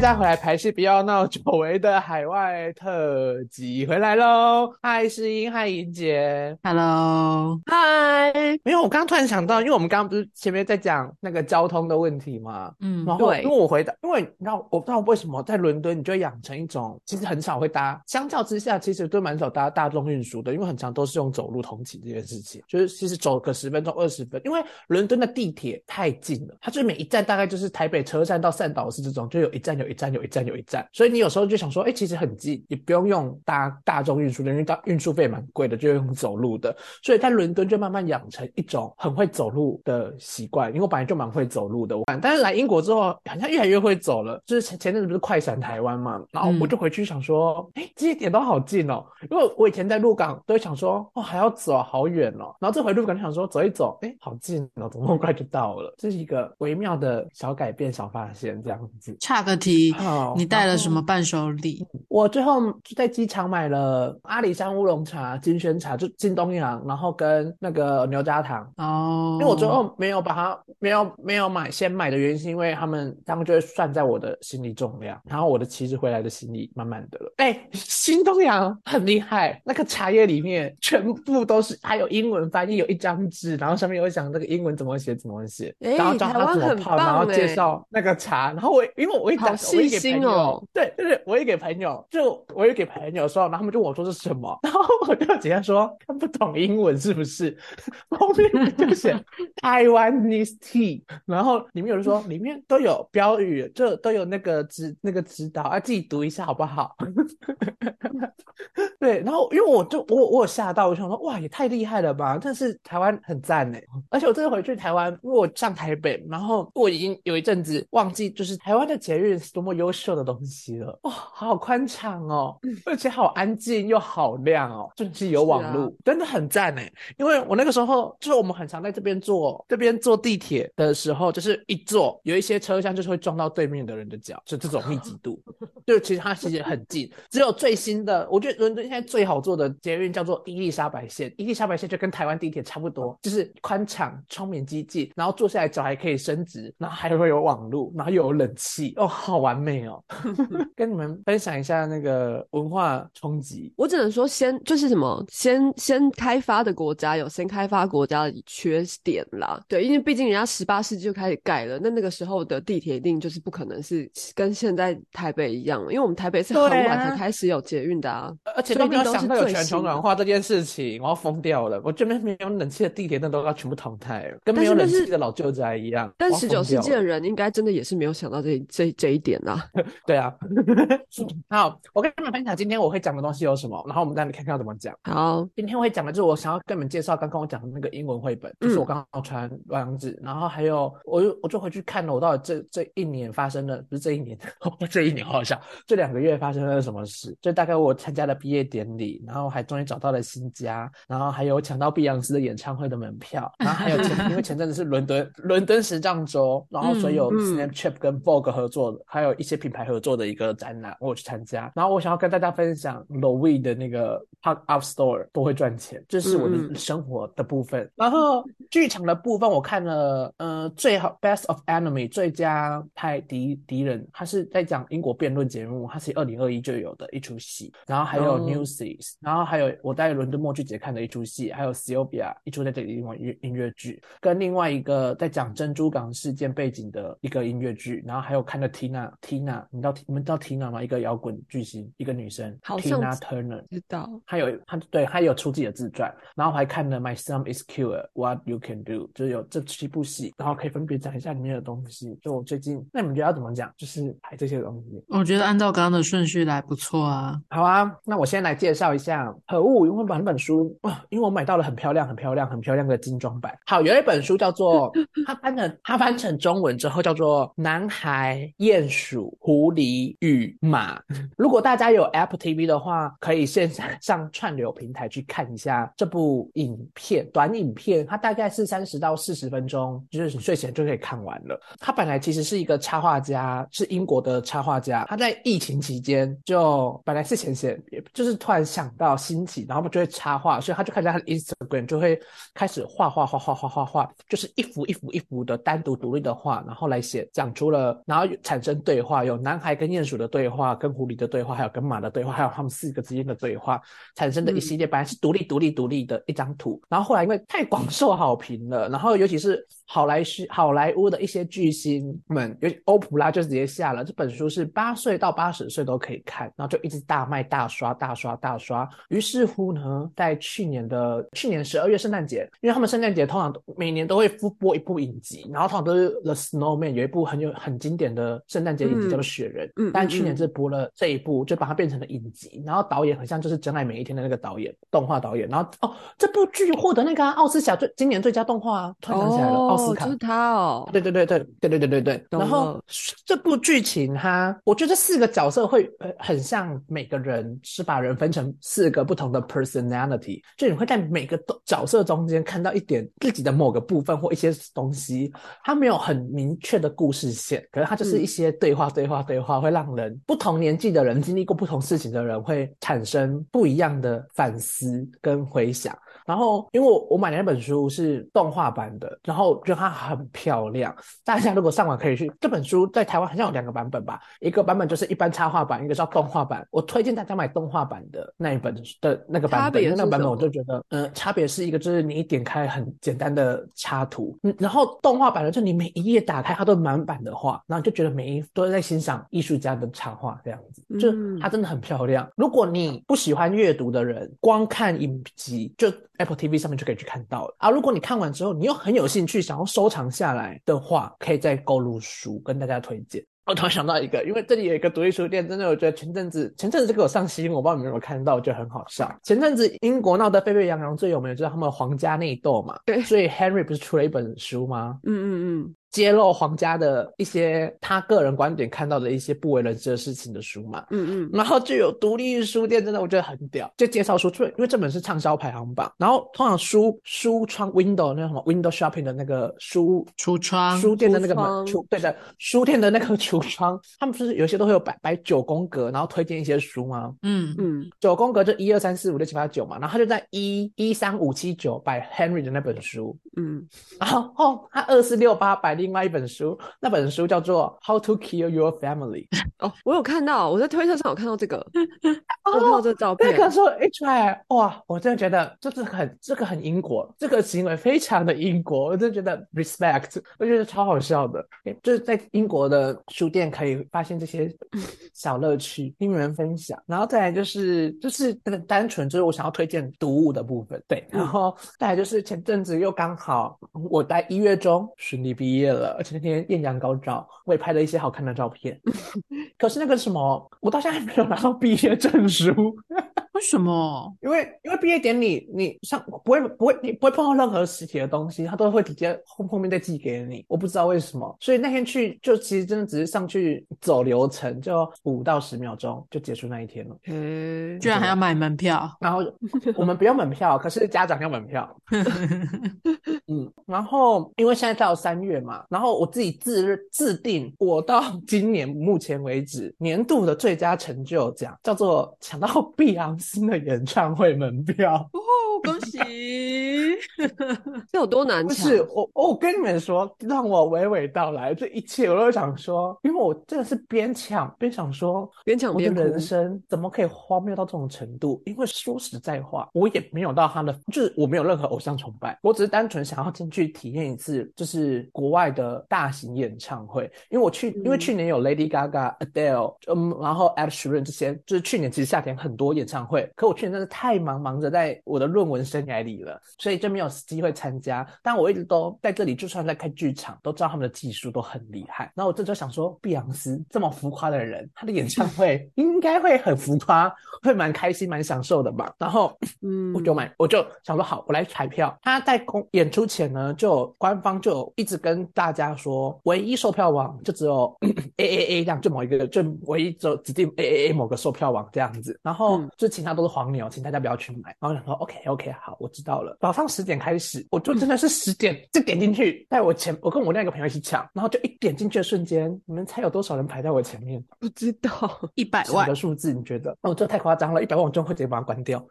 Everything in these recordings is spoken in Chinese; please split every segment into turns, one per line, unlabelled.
家回来，排戏不要闹，久违的海外特辑回来喽！嗨，诗音，嗨，莹姐
，Hello，
嗨。
没有，我刚刚突然想到，因为我们刚刚不是前面在讲那个交通的问题嘛，
嗯，
然后因为我回答，因为你知道，我不知道为什么在伦敦，你就会养成一种其实很少会搭，相较之下，其实都蛮少搭大众运输的，因为很长都是用走路通勤这件事情，就是其实走个十分钟、二十分，因为伦敦的地铁太近了，它就每一站大概就是台北车站到善导市这种，就有一站有一站有一站有一站，所以你有时候就想说，哎，其实很近，也不用用搭大众运输的，因为大运输费蛮贵的，就用走路的，所以在伦敦就慢慢养成一种很会走路的习惯，因为我本来就蛮会走路的，我但是来英国之后好像越来越会走了，就是前前阵子不是快闪台湾嘛，然后我就回去想说，哎，这些点都好近哦，因为我以前在鹿港都会想说，哦，还要走好远哦，然后这回鹿港就想说走一走，哎，好近哦，怎么那么快就到了？这是一个微妙的小改变、小发现，这样子。
差个题，你带了什么伴手礼？
我最后就在机场买了阿里山乌龙茶、金萱茶，就金东阳，然后跟那个牛轧糖
哦。
因为我最后没有把它没有没有买先买的原因，是因为他们他们就会算在我的行李重量，然后我的其实回来的行李满满的了。哎，新东阳很厉害，那个茶叶里面全部都是还有英文翻译，有一张纸，然后上面有讲那个英文怎么写怎么写，然后教他怎么泡，然后介绍那个茶，然后我因为我一打我一给朋友，对就是，我也给朋友，就我也给朋友说，然后他们就问我说是什么，然后我就直接说看不懂英文是不是？后面就写。台湾 Taiwanese tea，然后里面有人说里面都有标语，就都有那个指那个指导啊，自己读一下好不好？对，然后因为我就我我有吓到，我想说哇也太厉害了吧！但是台湾很赞哎，而且我这次回去台湾，因为我上台北，然后我已经有一阵子忘记就是台湾的捷运是多么优秀的东西了哇，好宽敞哦，而且好安静又好亮哦，就是有网络，真的很赞哎！因为我那个时候就是我们很常在这边。坐这边坐地铁的时候，就是一坐，有一些车厢就是会撞到对面的人的脚，就这种密集度。就其实它其实很近，只有最新的，我觉得伦敦现在最好坐的捷运叫做伊丽莎白线。伊丽莎白线就跟台湾地铁差不多，就是宽敞、窗明机进，然后坐下来脚还可以伸直，然后还会有网络，然后又有冷气，哦，好完美哦！跟你们分享一下那个文化冲击。
我只能说，先就是什么，先先开发的国家有先开发国家的缺。点啦，对，因为毕竟人家十八世纪就开始盖了，那那个时候的地铁一定就是不可能是跟现在台北一样，因为我们台北是很晚才开始有捷运的啊，
而且都没有想到有全球暖化这件事情，我要疯掉了。我这边没有冷气的地铁，那都要全部淘汰了，跟没有冷气的老旧宅一样。
但十九世纪的人应该真的也是没有想到这这这一点啊。
对啊，好，我跟你们分享今天我会讲的东西有什么，然后我们再来看看怎么讲。
好，
今天我会讲的就是我想要跟你们介绍刚刚我讲的那个英文绘本，就是我刚。然后传网址，然后还有我就我就回去看了，我到底这这一年发生了，不是这一年，这一年好像这两个月发生了什么事？就大概我参加了毕业典礼，然后还终于找到了新家，然后还有抢到碧昂斯的演唱会的门票，然后还有前因为前阵子是伦敦伦敦时尚周，然后所以有 Snapchat 跟 Vogue 合作的，还有一些品牌合作的一个展览，我去参加。然后我想要跟大家分享 Louis 的那个 Park Out Store 都会赚钱，这是我的生活的部分。然后剧。场的部分我看了，呃，最好 Best of Enemy 最佳派敌敌人，他是在讲英国辩论节目，它是二零二一就有的一出戏，然后还有 Newsies，然后还有我在伦敦默剧节看的一出戏，还有 Sylvia 一出在这里音乐剧，跟另外一个在讲珍珠港事件背景的一个音乐剧，然后还有看的 Tina Tina，你知道你们知道 Tina 吗？一个摇滚巨星，一个女生，Tina Turner，
知道，
她有她对她有出自己的自传，然后还看了 My Son Is Cure》，What You Can Do，。就有这七部戏，然后可以分别讲一下里面的东西。就我最近，那你们觉得要怎么讲？就是排这些东西。
我觉得按照刚刚的顺序来不错啊。
好啊，那我先来介绍一下《可恶》，因为把那本书哇，因为我买到了很漂亮、很漂亮、很漂亮的精装版。好，有一本书叫做 它翻成它翻成中文之后叫做《男孩、鼹鼠、狐狸与马》。如果大家有 Apple TV 的话，可以线 上串流平台去看一下这部影片，短影片，它大概是。三十到四十分钟，就是你睡前就可以看完了。他本来其实是一个插画家，是英国的插画家。他在疫情期间，就本来是闲闲，也就是突然想到兴起，然后就会插画，所以他就开始他的 Instagram 就会开始画画画画画画画，就是一幅一幅一幅的单独独立的画，然后来写讲出了，然后产生对话，有男孩跟鼹鼠的对话，跟狐狸的对话，还有跟马的对话，还有他们四个之间的对话，产生的一系列本来是独立独立独立的一张图，然后后来因为太广受好评了，然后尤其是好莱坞好莱坞的一些巨星们，尤其欧普拉就直接下了这本书是八岁到八十岁都可以看，然后就一直大卖大刷大刷大刷。于是乎呢，在去年的去年十二月圣诞节，因为他们圣诞节通常每年都会复播一部影集，然后通常都是 The Snowman 有一部很有很经典的圣诞节影集叫做雪人，嗯，但去年是播了这一部，就把它变成了影集，然后导演很像就是真爱每一天的那个导演，动画导演，然后哦，这部剧获得那个奥斯卡最今年最佳动画啊，突然想起来了，奥斯卡
就是他哦，
对对对对对对对对对，然后这部剧情它，我觉得四个角色会呃很像每个人是把人分成四个不同的 personality，就你会在每个角色中间看到一点自己的某个部分或一些东西，它没有很明确的故事线，可是它就是一些对话对话对话，会让人不同年纪的人经历过不同事情的人会产生不一样的反思跟回想。然后，因为我我买的那本书是动画版的，然后觉得它很漂亮。大家如果上网可以去，这本书在台湾好像有两个版本吧，一个版本就是一般插画版，一个叫动画版。我推荐大家买动画版的那一本的那个版本，那个版本我就觉得，嗯，差别是一个就是你一点开很简单的插图，嗯，然后动画版的就你每一页打开它都满版的画，然后就觉得每一都在欣赏艺术家的插画这样子，就它真的很漂亮。如果你不喜欢阅读的人，光看影集就。Apple TV 上面就可以去看到了啊！如果你看完之后，你又很有兴趣，想要收藏下来的话，可以再购入书跟大家推荐。我突然想到一个，因为这里有一个独立书店，真的我觉得前阵子前阵子这个有上新闻，我不知道你们有没有看到，我觉得很好笑。前阵子英国闹得沸沸扬扬，最有名的就是他们皇家内斗嘛，
对，
所以 Henry 不是出了一本书吗？
嗯嗯嗯。
揭露皇家的一些他个人观点看到的一些不为人知的事情的书嘛，
嗯嗯，
然后就有独立书店，真的我觉得很屌，就介绍书，因为这本是畅销排行榜，然后通常书书窗 window 那什么 window shopping 的那个书
橱窗。
书店的那个门橱，对的，书店的那个 橱窗，他们不是有些都会有摆摆九宫格，然后推荐一些书吗？
嗯。
嗯，
九宫格就一二三四五六七八九嘛，然后他就在一一三五七九摆 Henry 的那本书，
嗯，
然后哦，他二四六八摆。另外一本书，那本书叫做《How to Kill Your Family》。
哦，我有看到，我在推特上有看到这个，我看到这照片。
那个时候一出来，哇，我真的觉得这是很这个很英国，这个行为非常的英国，我真的觉得 respect，我觉得超好笑的。就是在英国的书店可以发现这些 小乐趣，跟你们分享。然后再来就是就是那个单纯就是我想要推荐读物的部分，对。然后再来就是前阵子又刚好我在一月中顺利毕业。了，而且那天艳阳高照，我也拍了一些好看的照片。可是那个什么，我到现在还没有拿到毕业证书。
为什么？
因为因为毕业典礼你上不会不会你不会碰到任何实体的东西，他都会直接后后面再寄给你。我不知道为什么，所以那天去就其实真的只是上去走流程，就五到十秒钟就结束那一天了。
嗯，
居然还要买门票，
然后我们不用门票，可是家长要门票。嗯，然后因为现在到三月嘛，然后我自己自自定我到今年目前为止年度的最佳成就奖，叫做抢到碧昂斯的演唱会门票。
哦，恭喜！
这有多难抢？
不是我，我跟你们说，让我娓娓道来这一切，我都想说，因为我真的是边抢边想说，
边抢边
人生怎么可以荒谬到这种程度？因为说实在话，我也没有到他的，就是我没有任何偶像崇拜，我只是单纯想要进去体验一次，就是国外的大型演唱会。因为我去，因为去年有 Lady Gaga、Adele，嗯，然后 Ed Sheeran 这些，就是去年其实夏天很多演唱会，可我去年真的太忙，忙着在我的论文生涯里了，所以就没有机会参加。但我一直都在这里，就算在开剧场，都知道他们的技术都很厉害。然后我这就想说，碧昂斯这么浮夸的人，他的演唱 会应该会很浮夸，会蛮开心、蛮享受的吧？然后，
嗯，
我就买，我就想说好，我来彩票。他在公演出前呢，就官方就一直跟大家说，唯一售票网就只有 A A A 这样，就某一个，就唯一就指定 A A A 某个售票网这样子。然后就其他都是黄牛，请大家不要去买。然后想说 OK OK 好，我知道了。早上十点开始，我就真的是十点就点进去，在我前，我跟我另一个朋友一起抢，然后就一点进去的瞬间，你们猜有多少人排在我前面？
不知道，
一百万
的数字？你觉得？哦，这太夸张了，一百万我就会直接把它关掉。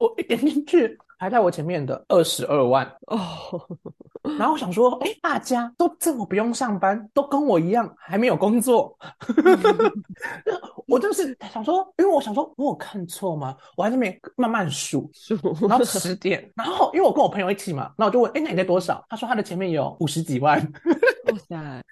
我一点进去，排在我前面的二十二万
哦，
然后我想说，哎，大家都这么不用上班，都跟我一样还没有工作，我就是想说，因为我想说，我有看错吗？我还在那边慢慢数，然后十点，然后因为我跟我朋友一起嘛，那我就问，哎，那你在多少？他说他的前面有五十几万。
哇塞！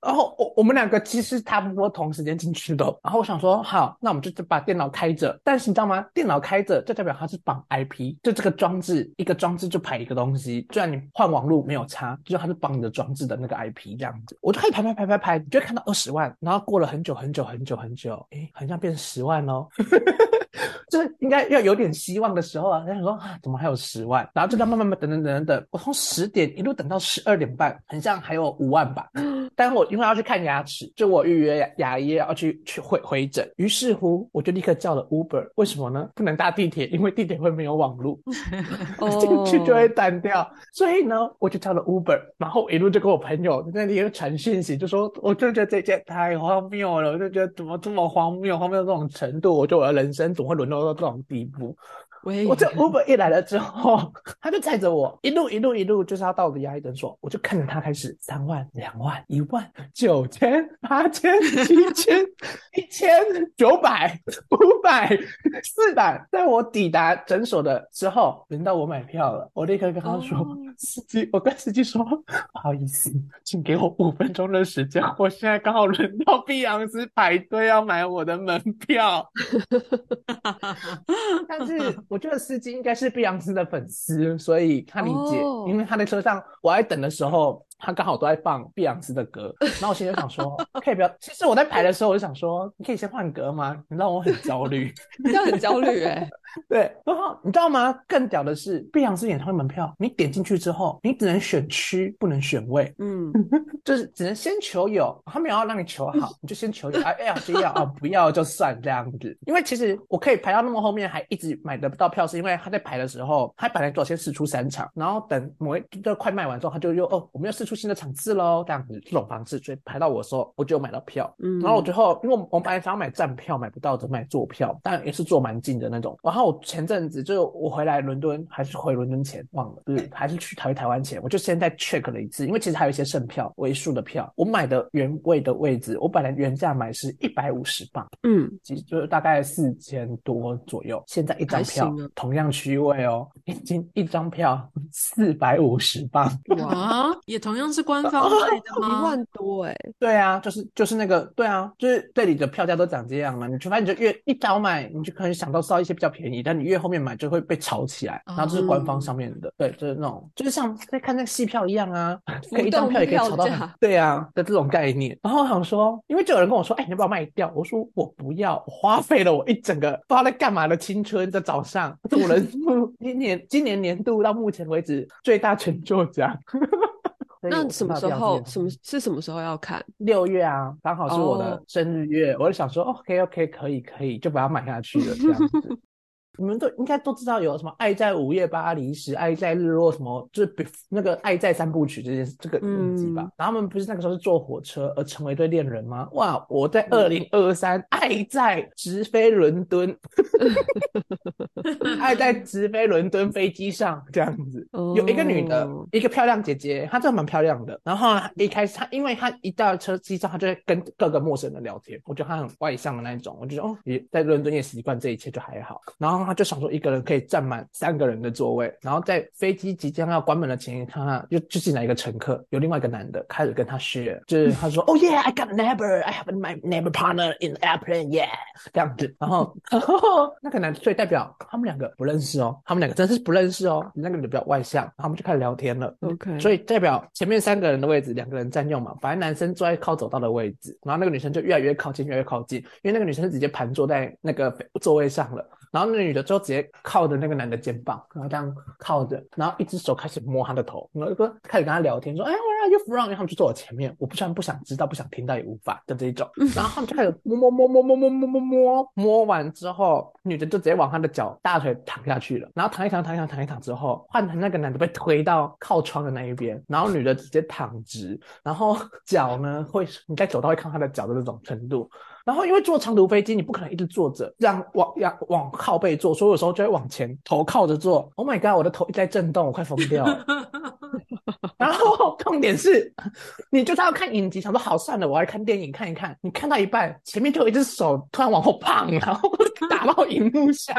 然后我我们两个其实差不多同时间进去的，然后我想说好，那我们就把电脑开着。但是你知道吗？电脑开着就代表它是绑 IP，就这个装置一个装置就排一个东西，虽然你换网络没有差，就它是绑你的装置的那个 IP 这样子。我就可以排排排排排，你就看到二十万，然后过了很久很久很久很久，哎，好像变成十万哦。就是应该要有点希望的时候啊，他想说啊，怎么还有十万？然后就这样慢慢慢等等等等等，我从十点一路等到十二点半，很像还有五万吧。但我因为要去看牙齿，就我预约牙医要去去回回诊，于是乎我就立刻叫了 Uber。为什么呢？不能搭地铁，因为地铁会没有网络，进去就会断掉。所以呢，我就叫了 Uber，然后一路就跟我朋友在那里传讯息，就说我就觉得这件太荒谬了，我就觉得怎么这么荒谬，荒谬到这种程度，我觉得我的人生总会沦落到这种地步。我这 Uber 一来了之后，他就载着我一路一路一路，就是要到我的牙医诊所，我就看着他开始三万、两万、一万、九千、八千、七千、一千、九百、五百、四百。在我抵达诊所的时候，轮到我买票了，我立刻跟他说：“ 司机，我跟司机说，不好意思，请给我五分钟的时间，我现在刚好轮到碧昂斯排队要买我的门票。”但是。我觉得司机应该是碧昂斯的粉丝，所以他理解，因为他在车上我在等的时候。他刚好都在放碧昂斯的歌，然后我心里想说，可以不要。其实我在排的时候，我就想说，你可以先换歌吗？你让我很焦虑，你
这样很焦虑哎。
对，然后你知道吗？更屌的是，碧昂斯演唱会门票，你点进去之后，你只能选区，不能选位。嗯，就是只能先求有，他们要让你求好，你就先求有。哎呀，就要啊，不要就算这样子。因为其实我可以排到那么后面，还一直买得不到票，是因为他在排的时候，他本来做先试出三场，然后等某一就快卖完之后，他就又哦，我们要试出新的场次喽，这样子这种方式，所以排到我的时候，我就买到票。嗯，然后我最后，因为我们本来想要买站票，买不到的买坐票，但也是坐蛮近的那种。然后我前阵子就我回来伦敦，还是回伦敦前忘了，不是还是去台台湾前，我就先在 check 了一次，因为其实还有一些剩票，为数的票，我买的原位的位置，我本来原价买是一百五十磅，嗯，其实就是大概四千多左右，现在一张票同样区位哦，已经一张票四百五十磅，
哇，也同样是官方。
一万多哎，
对啊，就是就是那个，对啊，就是这里的票价都长这样嘛。你除非你就越一早买，你就可能想到烧一些比较便宜，但你越后面买就会被炒起来。然后这是官方上面的，对，就是那种，就是像在看那个戏票一样啊，可以 一张票也可以炒到，对啊的这种概念。然后我想说，因为就有人跟我说，哎，你要不要卖掉？我说我不要，花费了我一整个不知道在干嘛的青春在早上，我人 今年今年年度到目前为止最大成就奖。
那什么时候？什么是什么时候要看？
六月啊，刚好是我的生日月，我就想说，OK OK，可以可以，就把它买下去了，这样子。你们都应该都知道有什么《爱在午夜巴黎时》《爱在日落》什么，就是那个《爱在三部曲》这件这个影集吧。然后他们不是那个时候是坐火车而成为一对恋人吗？哇！我在二零二三爱在直飞伦敦，爱在直飞伦敦飞机上这样子，有一个女的，一个漂亮姐姐，她真的蛮漂亮的。然后一开始她，因为她一到车机上，她就会跟各个陌生人聊天。我觉得她很外向的那一种，我就得哦，也在伦敦也习惯这一切，就还好。然后。他就想说一个人可以占满三个人的座位，然后在飞机即将要关门的前一刻，就就进来一个乘客，有另外一个男的开始跟他 share，就是他说，Oh yeah, I got a neighbor, I have my neighbor partner in the airplane, yeah，这样子。然后 那个男，所以代表他们两个不认识哦，他们两个真是不认识哦。那个女的比较外向，然后他们就开始聊天了。
OK，
所以代表前面三个人的位置，两个人占用嘛。反正男生坐在靠走道的位置，然后那个女生就越来越靠近，越来越靠近，因为那个女生是直接盘坐在那个座位上了。然后那女的就直接靠着那个男的肩膀，然后这样靠着，然后一只手开始摸他的头，然后就开始跟他聊天，说：“哎，我 are you from？因为他们就坐我前面，我不然不想知道、不想听到也无法的这一种。然后他们就开始摸摸摸摸摸摸摸摸摸，摸完之后，女的就直接往他的脚大腿躺下去了。然后躺一躺、躺一躺、躺一躺之后，换成那个男的被推到靠窗的那一边，然后女的直接躺直，然后 脚呢会你在走到会看他的脚的那种程度。然后因为坐长途飞机，你不可能一直坐着，这样往要往靠背坐，所以有时候就会往前头靠着坐。Oh my god，我的头一直在震动，我快疯掉了。然后重点是，你就是要看影集，想说好算了，我要看电影看一看。你看到一半，前面就有一只手突然往后胖，然后打到荧幕上，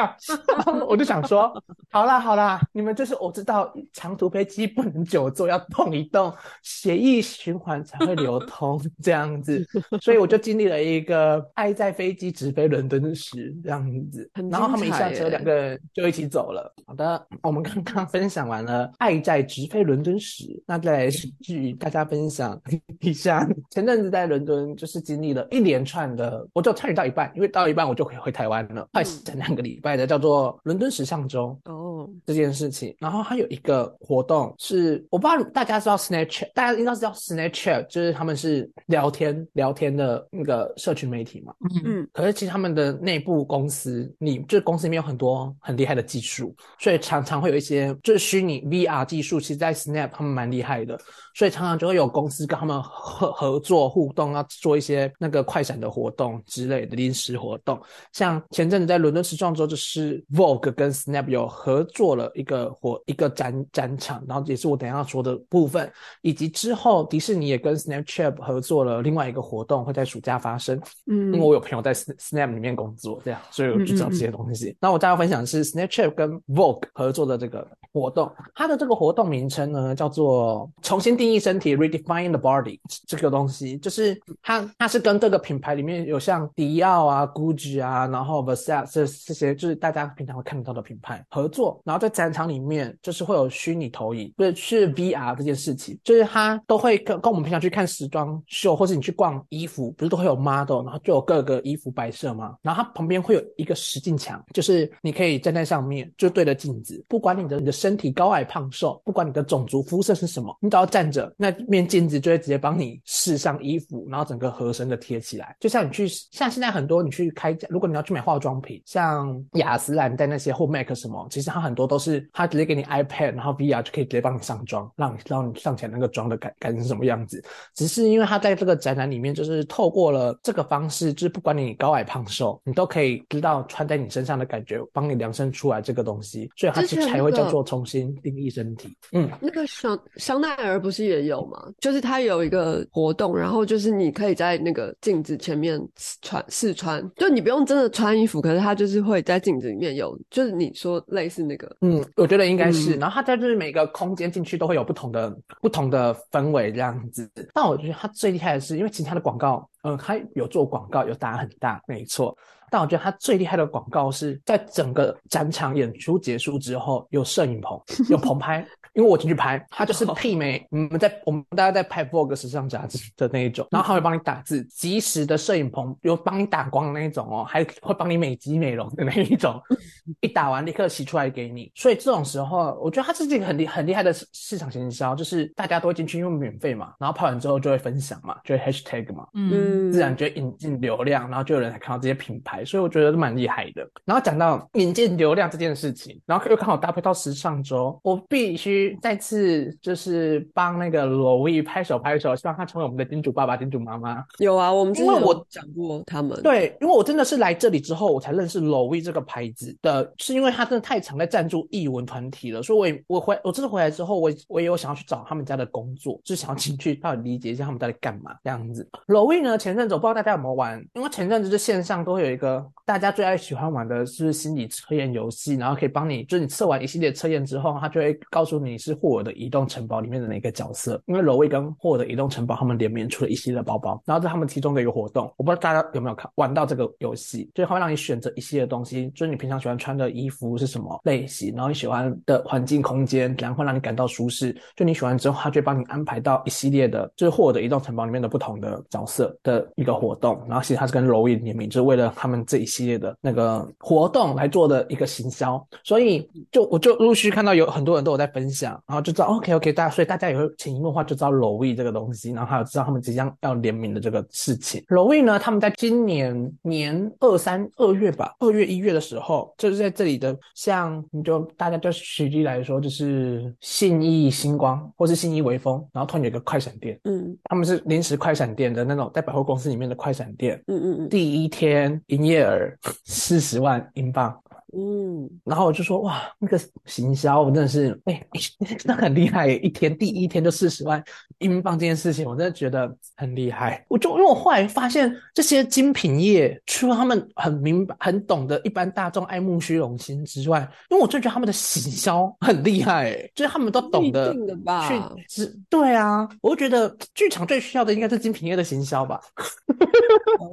然后我就想说，好啦好啦，你们就是我知道长途飞机不能久坐，要动一动，血液循环才会流通这样子，所以我就经历了一个爱在飞机直飞伦敦时这样子，然后他们一下车，两个人就一起走了。好的，我们刚刚分享完了爱在直飞伦敦时。那再来与大家分享 一下，前阵子在伦敦就是经历了一连串的，我就参与到一半，因为到一半我就可以回台湾了，快整两个礼拜的叫做伦敦时尚周哦这件事情。然后还有一个活动是，我不知道大家知道 Snapchat，大家应该知道 Snapchat，就是他们是聊天聊天的那个社群媒体嘛。嗯，可是其实他们的内部公司，你就是公司里面有很多很厉害的技术，所以常常会有一些就是虚拟 VR 技术，其实在 Snap 他们蛮厉害的。所以常常就会有公司跟他们合合作互动，要做一些那个快闪的活动之类的临时活动。像前阵子在伦敦时装周，就是 Vogue 跟 Snap 有合作了一个活一个展展场，然后也是我等下要说的部分。以及之后迪士尼也跟 Snapchat 合作了另外一个活动，会在暑假发生。嗯，因为我有朋友在 Snap 里面工作，这样所以我就知道这些东西。那我大家分享的是 Snapchat 跟 Vogue 合作的这个活动，它的这个活动名称呢叫做重新。定义身体，redefine the body，这个东西就是它，它是跟各个品牌里面有像迪奥啊、Gucci 啊，然后 Versace 这这些，就是大家平常会看得到的品牌合作，然后在展场里面就是会有虚拟投影，不是是 VR 这件事情，就是它都会跟跟我们平常去看时装秀，或是你去逛衣服，不是都会有 model，然后就有各个衣服摆设嘛？然后它旁边会有一个实镜墙，就是你可以站在上面，就对着镜子，不管你的你的身体高矮胖瘦，不管你的种族肤色是什么，你只要站着。那面镜子就会直接帮你试上衣服，然后整个合身的贴起来。就像你去，像现在很多你去开，如果你要去买化妆品，像雅诗兰黛那些或 MAC 什么，其实它很多都是它直接给你 iPad，然后 VR 就可以直接帮你上妆，让你让你上起来那个妆的感感觉是什么样子。只是因为它在这个展览里面，就是透过了这个方式，就是不管你高矮胖瘦，你都可以知道穿在你身上的感觉，帮你量身出来这个东西，所以它才会叫做重新定义身体。
嗯，那个香香奈儿不是？也有吗，就是它有一个活动，然后就是你可以在那个镜子前面穿试穿，就你不用真的穿衣服，可是它就是会在镜子里面有，就是你说类似那个，
嗯，我觉得应该是，然后它在就是每个空间进去都会有不同的不同的氛围这样子，但我觉得它最厉害的是，因为其他的广告，嗯，他有做广告，有打很大，没错。但我觉得他最厉害的广告是在整个展场演出结束之后，有摄影棚，有棚拍。因为我进去拍，他就是媲美我们在我们大家在拍 Vogue 时尚杂志的那一种，然后他会帮你打字，及时的摄影棚有帮你打光的那一种哦，还会帮你美肌美容的那一种，一打完立刻洗出来给你。所以这种时候，我觉得他是一个很厉很厉害的市场行销，就是大家都会进去，因为免费嘛，然后拍完之后就会分享嘛，就会 Hashtag 嘛，嗯，自然就会引进流量，然后就有人来看到这些品牌。所以我觉得蛮厉害的。然后讲到引进流量这件事情，然后又刚好搭配到时尚周，我必须再次就是帮那个罗威拍手拍手，希望他成为我们的金主爸爸、金主妈妈。
有啊，我们
因为我
讲过他们，
对，因为我真的是来这里之后，我才认识罗威这个牌子的，是因为他真的太常在赞助艺文团体了，所以我也我回我这次回来之后，我我也有想要去找他们家的工作，就是想要进去到底理解一下他们到底干嘛这样子。罗威呢，前阵子我不知道大家有没有玩，因为前阵子就线上都会有一个。大家最爱喜欢玩的是心理测验游戏，然后可以帮你，就是你测完一系列测验之后，他就会告诉你你是霍尔的移动城堡里面的哪个角色。因为柔威跟霍尔的移动城堡他们联名出了一系列的包包，然后在他们其中的一个活动，我不知道大家有没有看玩到这个游戏，就是会让你选择一系列东西，就是你平常喜欢穿的衣服是什么类型，然后你喜欢的环境空间，然后会让你感到舒适。就你喜欢之后，他就帮你安排到一系列的，就是霍尔的移动城堡里面的不同的角色的一个活动。然后其实他是跟柔威联名，就是为了他们这一系列的那个。活动来做的一个行销，所以就我就陆续看到有很多人都有在分享。响，然后就知道 OK OK，大家所以大家也会潜移默化就知道 l o w e 这个东西，然后还有知道他们即将要联名的这个事情。l o w e 呢，他们在今年年二三二月吧，二月一月的时候，就是在这里的，像你就大家就举例来说，就是信义星光或是信义微风，然后突然有一个快闪店，
嗯
他们是临时快闪店的那种，在百货公司里面的快闪店，
嗯嗯嗯
第一天营业额四十万英镑。
嗯，
然后我就说哇，那个行销我真的是，哎、那很厉害耶！一天第一天就四十万英镑这件事情，我真的觉得很厉害。我就因为我后来发现，这些精品业除了他们很明白、很懂得一般大众爱慕虚荣心之外，因为我就觉得他们的行销很厉害，哎，就是他们都懂得去只对啊，我就觉得剧场最需要的应该是精品业的行销吧。
可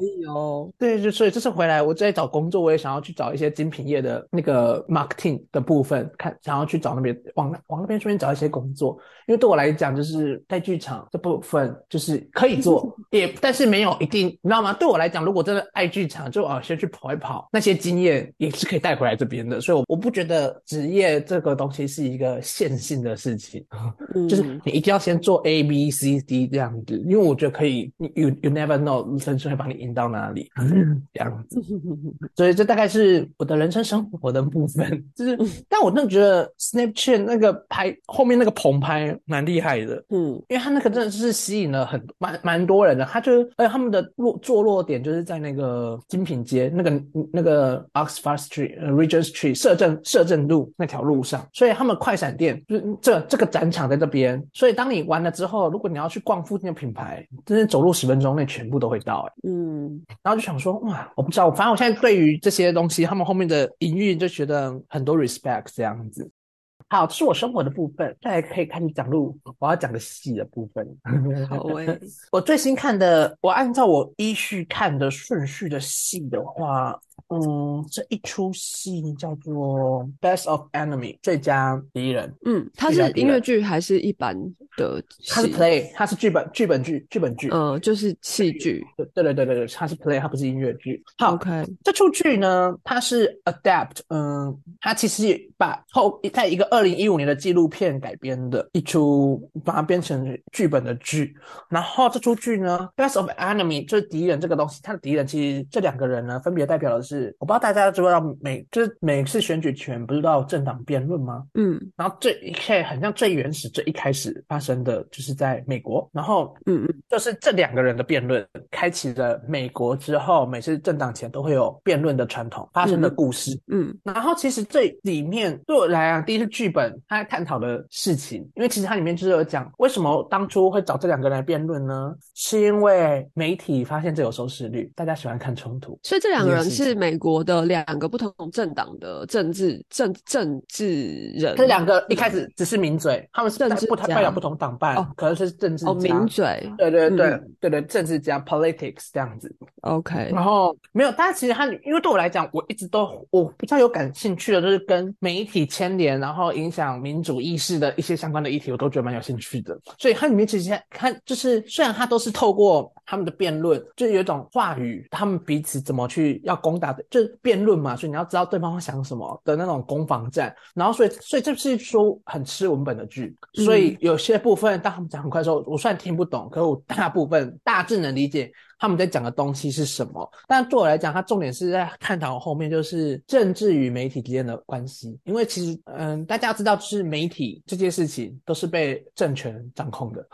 以哦。
对，就所以这次回来，我在找工作，我也想要去找一些精品业的那个 marketing 的部分，看想要去找那边往往那边顺便找一些工作，因为对我来讲，就是在剧场这部分就是可以做，也但是没有一定，你知道吗？对我来讲，如果真的爱剧场，就啊先去跑一跑，那些经验也是可以带回来这边的，所以我我不觉得职业这个东西是一个线性的事情。就是
嗯
你一定要先做 A B C D 这样子，因为我觉得可以你，you you never know，人生会把你引到哪里 这样子。所以这大概是我的人生生活的部分，就是，但我真的觉得 Snapchat 那个拍后面那个棚拍蛮厉害的，
嗯
因为他那个真的是吸引了很蛮蛮多人的，他就是而且他们的落坐落点就是在那个精品街那个那个 Oxford Street、呃 Regent Street 摄政摄政路那条路上，所以他们快闪店就是这这个展场在这边，所以当你完了之后，如果你要去逛附近的品牌，真是走路十分钟内全部都会到、欸，
嗯。
然后就想说，哇，我不知道，反正我现在对于这些东西，他们后面的营运就觉得很多 respect 这样子。好，这是我生活的部分，再来可以开始讲入我要讲的戏的部分。
好诶、
我最新看的，我按照我依序看的顺序的戏的话，嗯，这一出戏叫做《Best of Enemy》最佳敌人，
嗯，它是音乐剧还是一般的？
它是 play，它是剧本剧本剧剧本剧。
呃，就是戏剧。
对对对对对，它是 play，它不是音乐剧。好
OK，
这出剧呢，它是 adapt，嗯，它其实把后在一个二零一五年的纪录片改编的一出，把它变成剧本的剧。然后这出剧呢，《Best of Enemy》就是敌人这个东西，它的敌人其实这两个人呢，分别代表的是，我不知道大家知不知道每就是每次选举前不是都要有政党辩论吗？
嗯
然后最一开很像最原始最一开始发生的就是在美国，然后
嗯嗯
就是这两个人的辩论，开启了美国之后每次政党前都会有辩论的传统发生的故事。
嗯
然后其实这里面对我来讲，第一是剧本他在探讨的事情，因为其实它里面就是有讲为什么当初会找这两个人来辩论呢？是因为媒体发现这有收视率，大家喜欢看冲突。
所以这两个人是美国的两个不同政党的政治政政治人。
这两个一开始只是名嘴，他们是
政治
不代
家
表不同党派，
哦
可能是政治
哦，名嘴。
对对对、
嗯
对对，政治家 politics 这样子。
OK，
然后没有，但是其实他，因为对我来讲，我一直都我比较有感兴趣的，就是跟媒体牵连，然后影响民主意识的一些相关的议题，我都觉得蛮有兴趣的。所以它里面其实看，就是虽然它都是透过他们的辩论，就有一种话语，他们彼此怎么去要攻打的，就是辩论嘛，所以你要知道对方会想什么的那种攻防战。然后所以所以这是一出很吃文本的剧，所以有些部分当他们讲很快的时候，我虽然听不懂，可是我大部分大致能理解他们在讲的东西是什么。但对我来讲，它重点是在探讨后面就是政治与媒体之间的关系，因为其实嗯，大家要知道，就是媒体这件事情都是被政权掌控的。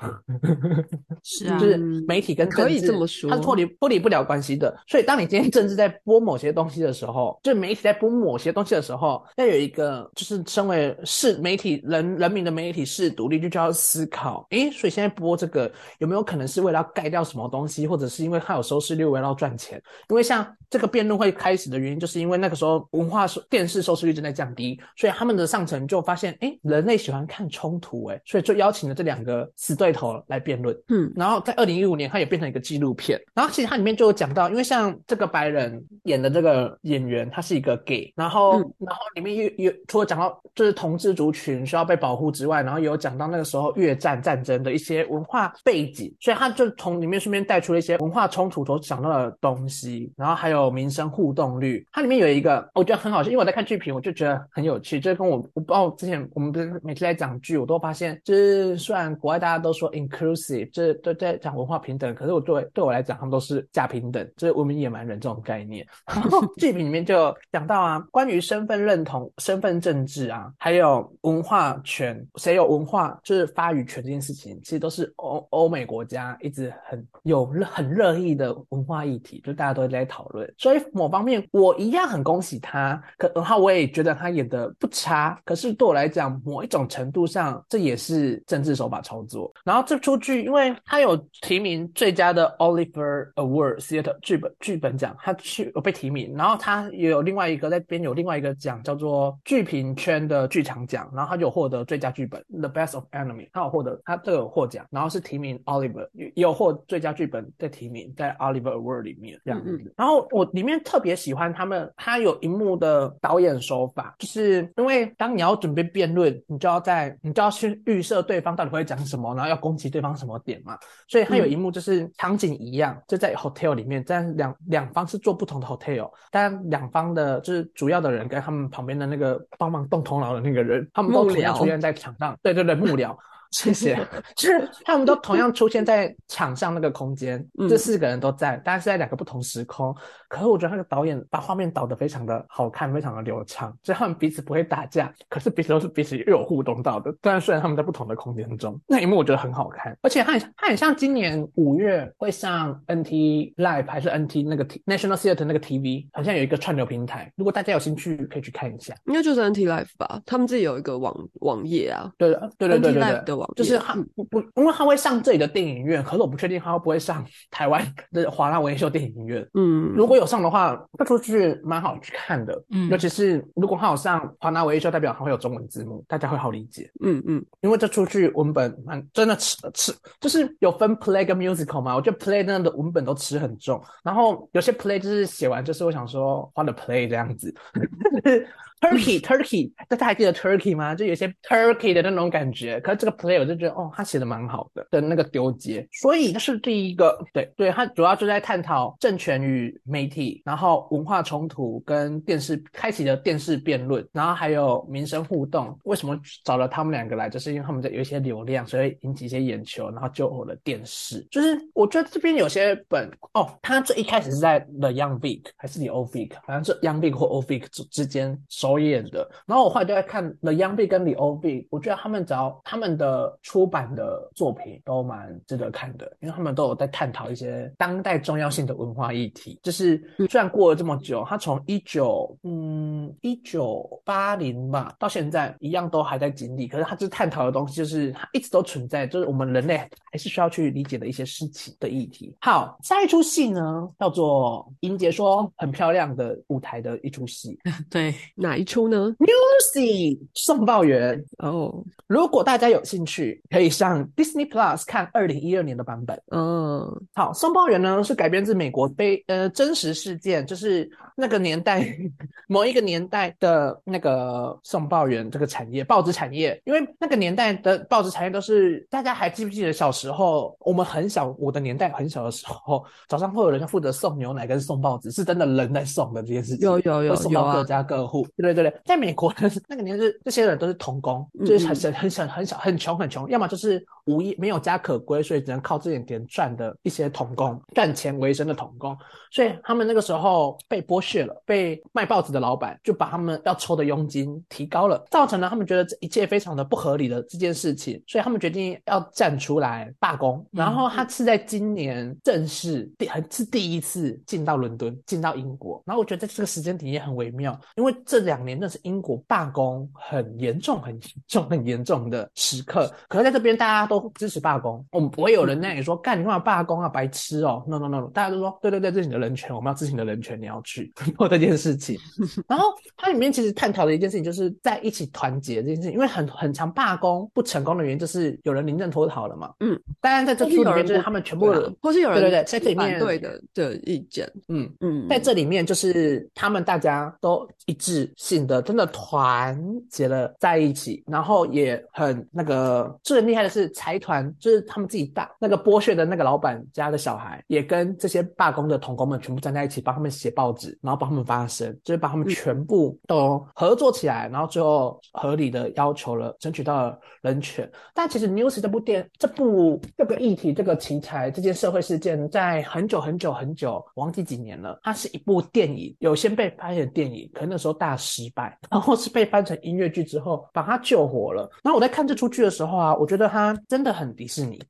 是啊
就，是
嗯
媒体跟政治
可以这么说
它是脱离脱离不了关系的。所以，当你今天政治在播某些东西的时候，就媒体在播某些东西的时候，要有一个就是身为是媒体人人民的媒体是独立，就就要思考，诶，所以现在播这个有没有可能是为了要盖掉什么东西，或者是因为它有收视率，为了要赚钱？因为像这个辩论会开始的原因，就是因为那个时候文化收电视收视率正在降低，所以他们的上层就发现，哎，人类喜欢看冲突，哎，所以就邀请了这两个死对头来辩论。
嗯
然后在二零一五年，它也变成一个纪录片。然后其实它里面就有讲到，因为像这个白人演的这个演员，他是一个 gay，然后、
嗯
然后里面又有除了讲到就是同志族群需要被保护之外，然后也有讲到那个时候越战战争的一些文化背景，所以他就从里面顺便带出了一些文化化冲突所讲到的东西，然后还有民生互动率。它里面有一个我觉得很好笑，因为我在看剧评，我就觉得很有趣。就是跟我我不知道之前我们不是每次在讲剧，我都发现，就是虽然国外大家都说 inclusive，就是都在讲文化平等，可是我作为对我来讲，他们都是假平等，就是文明野蛮人这种概念。然 后剧评里面就讲到啊，关于身份认同、身份政治啊，还有文化权，谁有文化就是发语权这件事情，其实都是欧欧美国家一直很有很热议的文化议题，就大家都在讨论。所以某方面我一样很恭喜他，可然后我也觉得他演的不差。可是对我来讲，某一种程度上，这也是政治手法操作。然后这出剧，因为他有提名最佳的 Oliver Award Theatre 剧本剧本奖，他去有被提名。然后他也有另外一个在边有另外一个奖叫做剧评圈的剧场奖，然后他就获得最佳剧本 The Best of Enemy，他有获得他都有获奖，然后是提名 Oliver 也有获最佳剧本的提名在 Oliver Award 里面这样子。然后我里面特别喜欢他们，他有一幕的导演手法，就是因为当你要准备辩论，你就要在你就要去预设对方到底会讲什么，然后要攻击对方什么点嘛。所以他有一幕就是场景一样，就在 hotel 里面，但两两方是做不同的 hotel，但两方的就是主要的人跟他们旁边的那个帮忙动头脑的那个人，他们都同样出现在场上。对对对，幕僚。谢谢，就是他们都同样出现在场上那个空间，这四个人都在，但是在两个不同时空。可是我觉得那个导演把画面导得非常的好看，非常的流畅，所以他们彼此不会打架，可是彼此都是彼此又有互动到的。虽然虽然他们在不同的空间中，那一幕我觉得很好看，而且它很它很像今年五月会上 NT Live 还是 NT 那个 National Theatre 那个 TV，好像有一个串流平台，如果大家有兴趣可以去看一下。
应该就是 NT Live 吧，他们自己有一个网网页啊，
对对对对对对就是他不不，因为他会上这里的电影院，可是我不确定他会不会上台湾的华纳维秀电影院。嗯，如果有上的话，这出剧蛮好去看的。嗯，尤其是如果他有上华纳维秀，代表他会有中文字幕，大家会好理解。嗯嗯，因为这出剧文本蛮真的吃吃，就是有分 play 跟 musical 嘛。我觉得 play 那的文本都吃很重，然后有些 play 就是写完就是我想说换了 play 这样子。Turkey Turkey，大家还记得 Turkey 吗？就有些 Turkey 的那种感觉。可是这个 play 我就觉得，哦，他写的蛮好的的那个丢接。所以这是第一个，对对，他主要就在探讨政权与媒体，然后文化冲突跟电视开启的电视辩论，然后还有民生互动。为什么找了他们两个来？就是因为他们在有一些流量，所以引起一些眼球，然后就火了电视。就是我觉得这边有些本哦，他最一开始是在 The Young Vic 还是 The Old Vic，好像是 Young Vic 或 Old Vic 之之间收。导演的，然后我后来就在看 The Young B 跟 The Old B，我觉得他们只要他们的出版的作品都蛮值得看的，因为他们都有在探讨一些当代重要性的文化议题。就是虽然过了这么久，他从一九嗯一九八零吧到现在一样都还在经历，可是他就探讨的东西就是他一直都存在，就是我们人类还是需要去理解的一些事情的议题。好，下一出戏呢叫做英杰说很漂亮的舞台的一出戏，
对，
哪一？出呢
？Lucy 送报员
哦，
如果大家有兴趣，可以上 Disney Plus 看二零一二年的版本。
嗯，
好，送报员呢是改编自美国非呃真实事件，就是那个年代 某一个年代的那个送报员这个产业，报纸产业。因为那个年代的报纸产业都是大家还记不记得小时候我们很小，我的年代很小的时候，早上会有人负责送牛奶跟送报纸，是真的人在送的这件事情，
有有有
送到各家各户，对。对对，在美国呢，那个年是这些人都是童工，就是很很很很小很穷很穷，要么就是无业没有家可归，所以只能靠这点钱赚的一些童工，赚钱为生的童工。所以他们那个时候被剥削了，被卖报纸的老板就把他们要抽的佣金提高了，造成了他们觉得这一切非常的不合理的这件事情，所以他们决定要站出来罢工。然后他是在今年正式第还是第一次进到伦敦，进到英国。然后我觉得这个时间点也很微妙，因为这两。年那是英国罢工很严重、很严重、很严重的时刻。可是在这边大家都支持罢工，我们不会有人那里说干你干嘛罢工啊，白痴哦！No No No，大家都说对对对，这是你的人权，我们要执行你的人权，你要去做这件事情。然后它里面其实探讨的一件事情，就是在一起团结这件事情，因为很很长罢工不成功的原因，就是有人临阵脱逃了嘛。嗯，当然在这书里面就是他们全部，
或是有人
对对对，在这里面
对的的意见。
嗯嗯，在这里面就是他们大家都一致。性的真的团结了在一起，然后也很那个，最厉害的是财团，就是他们自己大那个剥削的那个老板家的小孩，也跟这些罢工的童工们全部站在一起，帮他们写报纸，然后帮他们发声，就是把他们全部都合作起来，然后最后合理的要求了，争取到了人权。但其实《News》这部电这部这个议题、这个题材、这件社会事件，在很久很久很久，忘记几年了，它是一部电影，有先被发现的电影，可能那时候大失败，然后是被翻成音乐剧之后把它救活了。然后我在看这出剧的时候啊，我觉得它真的很迪士尼。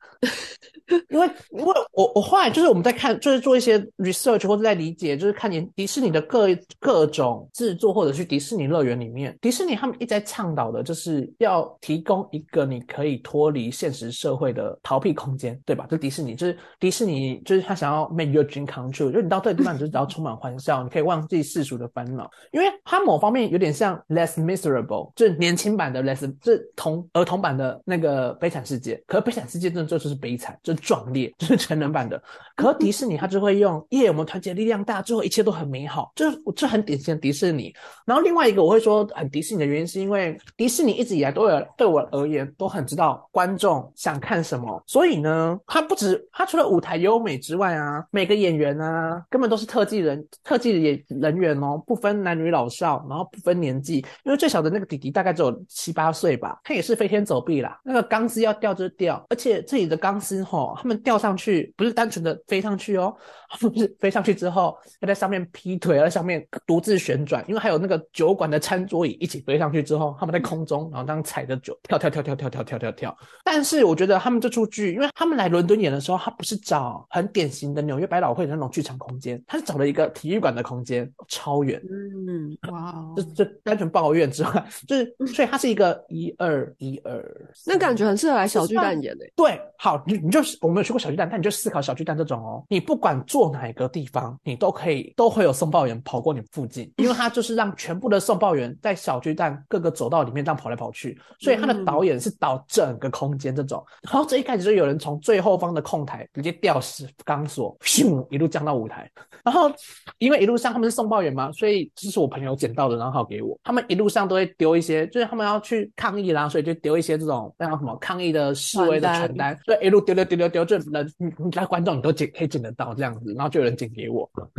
因为，因为我我后来就是我们在看，就是做一些 research 或者在理解，就是看见迪士尼的各各种制作，或者去迪士尼乐园里面，迪士尼他们一直在倡导的就是要提供一个你可以脱离现实社会的逃避空间，对吧？就迪士尼，就是迪士尼，就是他想要 make your dream come true，就你到这个地方，你就只要充满欢笑，你可以忘记世俗的烦恼，因为它某方面有点像 less miserable，就是年轻版的 less，就是童儿童版的那个悲惨世界，可是悲惨世界真的就是悲惨，就。壮烈 就是成人版的，可迪士尼它就会用耶，我们团结力量大，最后一切都很美好，这这很典型的迪士尼。然后另外一个我会说很迪士尼的原因，是因为迪士尼一直以来都有对我而言都很知道观众想看什么，所以呢，它不止它除了舞台优美之外啊，每个演员啊根本都是特技人特技演人员哦，不分男女老少，然后不分年纪，因为最小的那个弟弟大概只有七八岁吧，他也是飞天走壁啦，那个钢丝要掉就掉，而且这里的钢丝吼。他们吊上去不是单纯的飞上去哦，他们是飞上去之后要在上面劈腿，在上面独自旋转，因为还有那个酒馆的餐桌椅一起飞上去之后，他们在空中然后当踩着酒跳跳跳跳跳跳跳跳跳。但是我觉得他们这出剧，因为他们来伦敦演的时候，他不是找很典型的纽约百老汇的那种剧场空间，他是找了一个体育馆的空间，超远。
嗯，哇，
哦，这这单纯抱怨之外，就是所以它是一个一二一二，
那感觉很适合来小巨蛋演诶。
对，好，你你就是。我没有去过小巨蛋，但你就思考小巨蛋这种哦，你不管坐哪一个地方，你都可以都会有送报员跑过你附近，因为他就是让全部的送报员在小巨蛋各个走道里面这样跑来跑去，所以他的导演是导整个空间这种。然后这一开始就有人从最后方的控台直接吊死钢索，咻一路降到舞台。然后因为一路上他们是送报员嘛，所以这是我朋友捡到的，然后好给我。他们一路上都会丢一些，就是他们要去抗议啦，所以就丢一些这种那叫什么抗议的示威的传单，对，一路丢丢丢丢。丢就人，你你来观众你都捡可以捡得到这样子，然后就有人捡给我，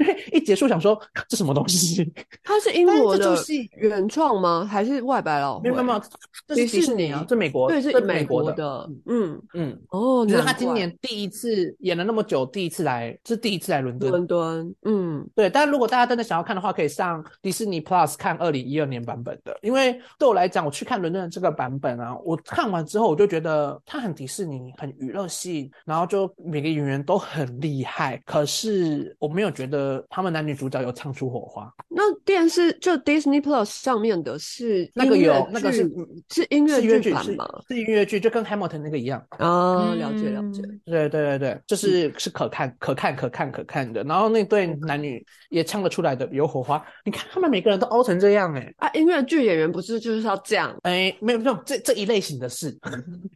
因为一结束想说这什么东西？
它是英国的原创吗？还是外百老
汇？没有没有，这是迪士尼啊，这美国
对是美国的，嗯嗯哦，
就是他今年第一次演了那么久，第一次来，是第一次来伦敦，
伦敦，嗯
对。但如果大家真的想要看的话，可以上迪士尼 Plus 看二零一二年版本的，因为对我来讲，我去看伦敦的这个版本啊，我看完之后我就觉得它很迪士尼，很娱。乐性，然后就每个演员都很厉害，可是我没有觉得他们男女主角有唱出火花。
那电视就 Disney Plus 上面的是
那个有那个是
是音乐剧版吗？
是音乐剧，就跟 Hamilton 那个一样
啊。了解了解，
对对对对，就是是可看可看可看可看的。然后那对男女也唱得出来的有火花。你看他们每个人都凹成这样，哎
啊，音乐剧演员不是就是要这样？
哎，没有没有，这这一类型的事，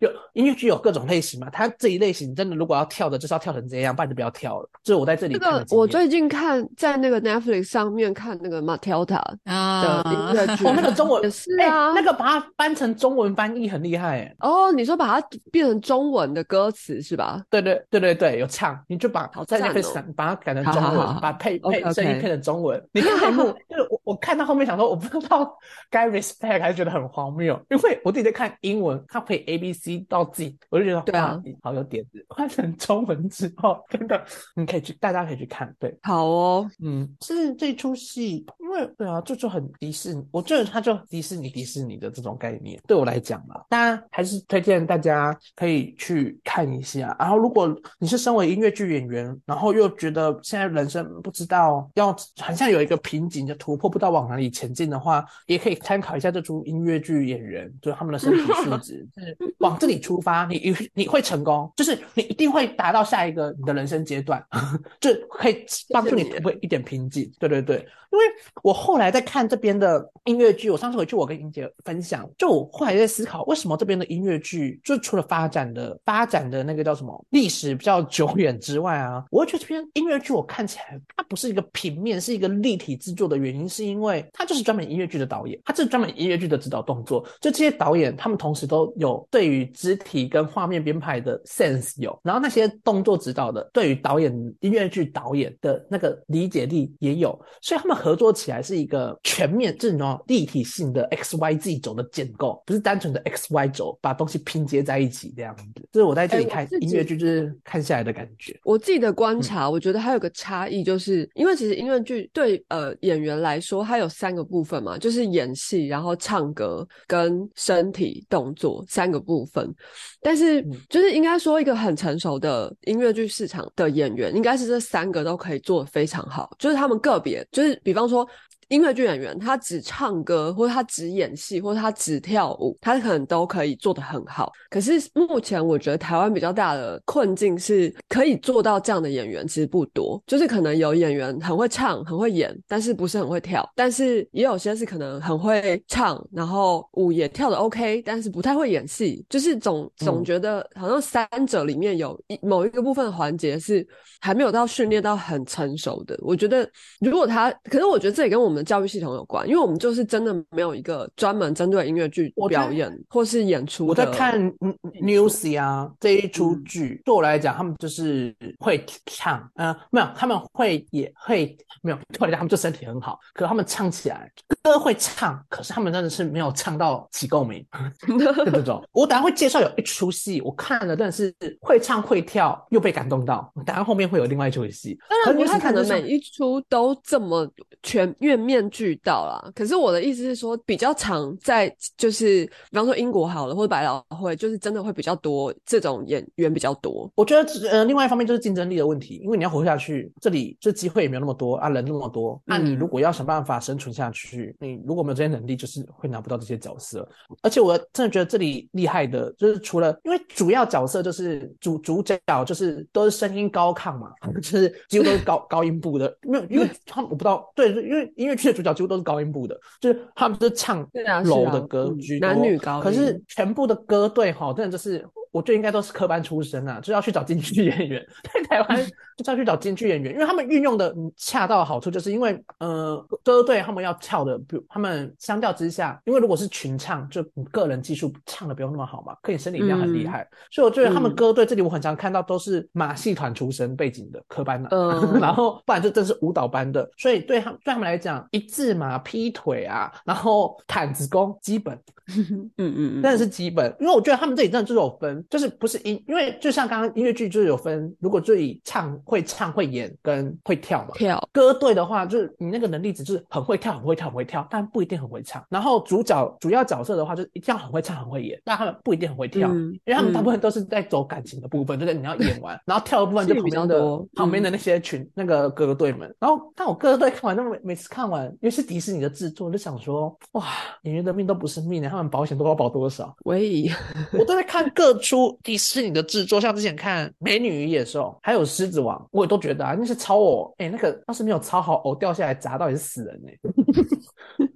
有音乐剧有各种类型嘛，它。这一类型真的，如果要跳的，就是要跳成这样，不然就不要跳了。就是我在这里。
那个我最近看在那个 Netflix 上面看那个 Matilda 啊的音乐剧，
哦，那个中文
也是啊，
那个把它翻成中文翻译很厉害。
哦，你说把它变成中文的歌词是吧？
对对对对对，有唱，你就把在 Netflix 把它改成中文，把配配声音配成中文。你看幕，就是我我看到后面想说，我不知道该 respect 还是觉得很荒谬，因为我自己在看英文，它配 A B C 到 Z，我就觉得
对啊。
好有点子，换成中文之后，真的你可以去，大家可以去看。对，
好哦，
嗯，是这出戏，因为对啊，就就很迪士尼，我觉得它就迪士尼迪士尼的这种概念，对我来讲嘛，当然还是推荐大家可以去看一下。然后，如果你是身为音乐剧演员，然后又觉得现在人生不知道要，好像有一个瓶颈就突破不知道往哪里前进的话，也可以参考一下这出音乐剧演员，就是他们的身体素质 是往这里出发，你你会成功。就是你一定会达到下一个你的人生阶段，就可以帮助你突破一点瓶颈。对对对，因为我后来在看这边的音乐剧，我上次回去我跟英姐分享，就我后来在思考，为什么这边的音乐剧，就除了发展的发展的那个叫什么历史比较久远之外啊，我会觉得这边音乐剧我看起来它不是一个平面，是一个立体制作的原因，是因为它就是专门音乐剧的导演，他这是专门音乐剧的指导动作，就这些导演他们同时都有对于肢体跟画面编排的 sense 有，然后那些动作指导的对于导演音乐剧导演的那个理解力也有，所以他们合作起来是一个全面这种立体性的 X Y Z 轴的建构，不是单纯的 X Y 轴把东西拼接在一起这样子。这是我在这里看音乐剧就是看下来的感觉。
我自己的观察，我觉得还有个差异，就是因为其实音乐剧对呃演员来说，它有三个部分嘛，就是演戏，然后唱歌跟身体动作三个部分。但是就是应该说，一个很成熟的音乐剧市场的演员，应该是这三个都可以做得非常好。就是他们个别，就是比方说。音乐剧演员，他只唱歌，或者他只演戏，或者他只跳舞，他可能都可以做得很好。可是目前我觉得台湾比较大的困境是，可以做到这样的演员其实不多。就是可能有演员很会唱、很会演，但是不是很会跳；但是也有些是可能很会唱，然后舞也跳得 OK，但是不太会演戏。就是总总觉得好像三者里面有一某一个部分环节是还没有到训练到很成熟的。我觉得如果他，可是我觉得这也跟我们。教育系统有关，因为我们就是真的没有一个专门针对音乐剧表演或是演出。
我在看《News》啊这一出剧，对我来讲，他们就是会唱，嗯，没有，他们会也会没有，对我来讲，他们就身体很好，可他们唱起来歌会唱，可是他们真的是没有唱到起共鸣 这种。我等下会介绍有一出戏，我看了，但是会唱会跳又被感动到。等下后面会有另外一出戏，
当然不太可能每一出都这么全面面。面俱到啦，可是我的意思是说，比较常在就是，比方说英国好了，或者百老汇，就是真的会比较多这种演员比较多。
我觉得呃，另外一方面就是竞争力的问题，因为你要活下去，这里这机会也没有那么多啊，人那么多，那你如果要想办法生存下去，你如果没有这些能力，就是会拿不到这些角色。而且我真的觉得这里厉害的，就是除了因为主要角色就是主主角就是都是声音高亢嘛，就是几乎都是高高音部的，没有，因为他们我不知道，对，因为因为剧。主角几乎都是高音部的，就是他们是唱楼的歌居
多，男女高
可是全部的歌队哈，真的就是。我觉得应该都是科班出身啊，就要去找京剧演员。在台湾就要去找京剧演员，因为他们运用的恰到好处，就是因为呃歌队他们要跳的，比如他们相较之下，因为如果是群唱，就个人技术唱的不用那么好嘛，可以身体力量很厉害，所以我觉得他们歌队这里我很常看到都是马戏团出身背景的科班的，然后不然就真是舞蹈班的，所以对他对他们来讲，一字马劈腿啊，然后毯子功基本。嗯嗯嗯，真的是基本，因为我觉得他们这里真的就是有分，就是不是音，因为就像刚刚音乐剧就是有分，如果就以唱会唱会演跟会跳嘛，
跳
歌队的话，就是你那个能力值就是很会跳很会跳很会跳，但不一定很会唱。然后主角主要角色的话，就是一定要很会唱很会演，但他们不一定很会跳，因为他们大部分都是在走感情的部分，就是你要演完，然后跳的部分 就旁边的旁边的那些群那个歌队们。然后但我歌队看完，那每每次看完，因为是迪士尼的制作，就想说哇，演员的命都不是命的。他们保险都要保多少？
喂，
我都在看各出迪士尼的制作，像之前看《美女与野兽》，还有《狮子王》，我也都觉得啊，那是超偶，哎，那个要是没有超好，偶掉下来砸到也是死人哎。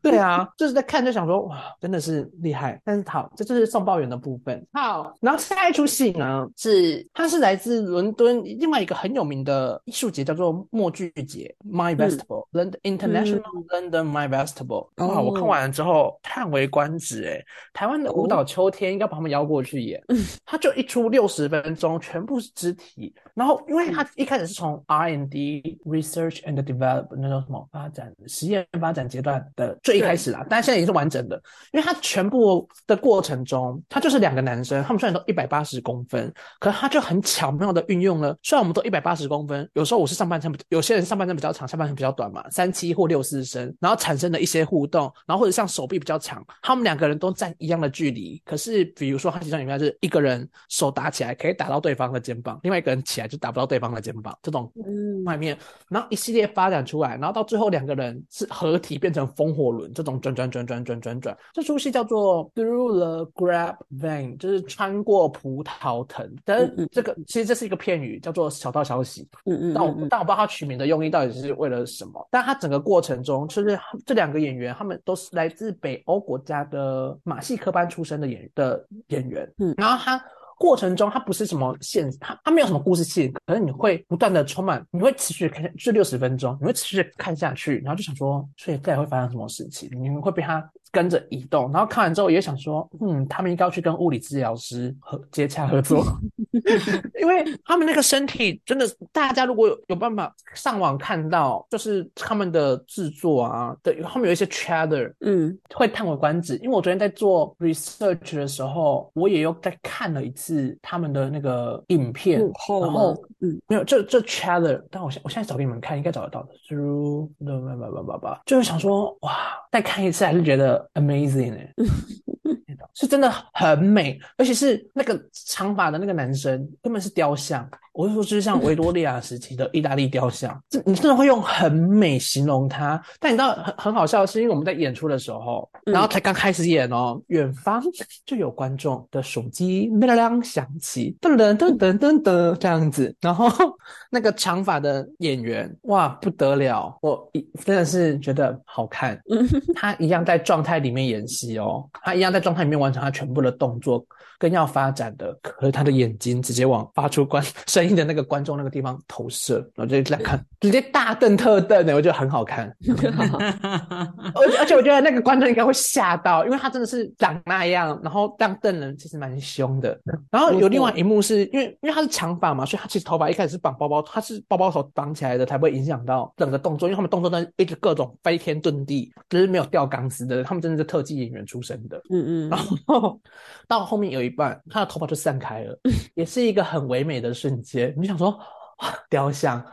对啊，就是在看就想说哇，真的是厉害。但是好，这就是送报员的部分。好，然后下一出戏呢是它是来自伦敦另外一个很有名的艺术节，叫做默剧节 （My Festival），London International London My Festival。哇，我看完了之后叹为观止哎。台湾的舞蹈秋天应该把他们邀过去演，他就一出六十分钟，全部是肢体。然后，因为他一开始是从 R and D Research and Develop 那种什么发展实验发展阶段的最一开始啦，但现在已经是完整的。因为他全部的过程中，他就是两个男生，他们虽然都一百八十公分，可是他就很巧妙的运用了。虽然我们都一百八十公分，有时候我是上半身，有些人上半身比较长，下半身比较短嘛，三七或六四身，然后产生的一些互动，然后或者像手臂比较长，他们两个人都站。一样的距离，可是比如说他其中里面是一个人手打起来可以打到对方的肩膀，另外一个人起来就打不到对方的肩膀，这种外面，然后一系列发展出来，然后到最后两个人是合体变成风火轮，这种转转转转转转转，这出戏叫做 Through the Grapevine，就是穿过葡萄藤。但这个其实这是一个片语，叫做小道消息。嗯嗯，但我但我不知道他取名的用意到底是为了什么。但他整个过程中，就是这两个演员，他们都是来自北欧国家的马戏科班出身的演的演员，
嗯
然后他。过程中，它不是什么线，它它没有什么故事性，可能你会不断的充满，你会持续看下，就六十分钟，你会持续看下去，然后就想说，所以再会发生什么事情？你会被它跟着移动，然后看完之后也想说，嗯，他们应该要去跟物理治疗师合接洽合作，因为他们那个身体真的，大家如果有有办法上网看到，就是他们的制作啊，对，后面有一些 chatter，
嗯。
会叹为观止。因为我昨天在做 research 的时候，我也又再看了一次他们的那个影片然后
嗯。
没有这这 chatter，但我现我现在找给你们看，应该找得到的。through 叭叭叭叭叭，就是想说哇，再看一次还是觉得 amazing 哎、是真的很美，而且是那个长发的那个男生根本是雕像，我是说就是像维多利亚时期的意大利雕像，这你真的会用很美形容它。但你知道很很好笑的是，因为我们在演出的时候，
嗯
然后才刚开始演哦，远方就有观众的手机铃铃响起，噔噔噔噔噔噔这样子，然后那个长发的演员哇不得了，我一真的是觉得好看，他一样在状态里面演戏哦，他一样在状态里面完成他全部的动作跟要发展的，可是他的眼睛直接往发出观 声音的那个观众那个地方投射，然后就在看，直接大瞪特瞪的，我觉得很好看。而而且我觉得那个观众应该会吓到，因为他真的是长那样，然后这样瞪人其实蛮凶的。然后有另外一幕是因为因为他是长发嘛，所以他其实头发一开始是绑包包，他是包包头绑起来的，才不会影响到整个动作，因为他们动作都一直各种飞天遁地，就是没有吊钢丝的，他们真的是特技演员出身的。
嗯嗯
然后 到后面有一半，他的头发就散开了，也是一个很唯美的瞬间。你就想说，哇，雕像，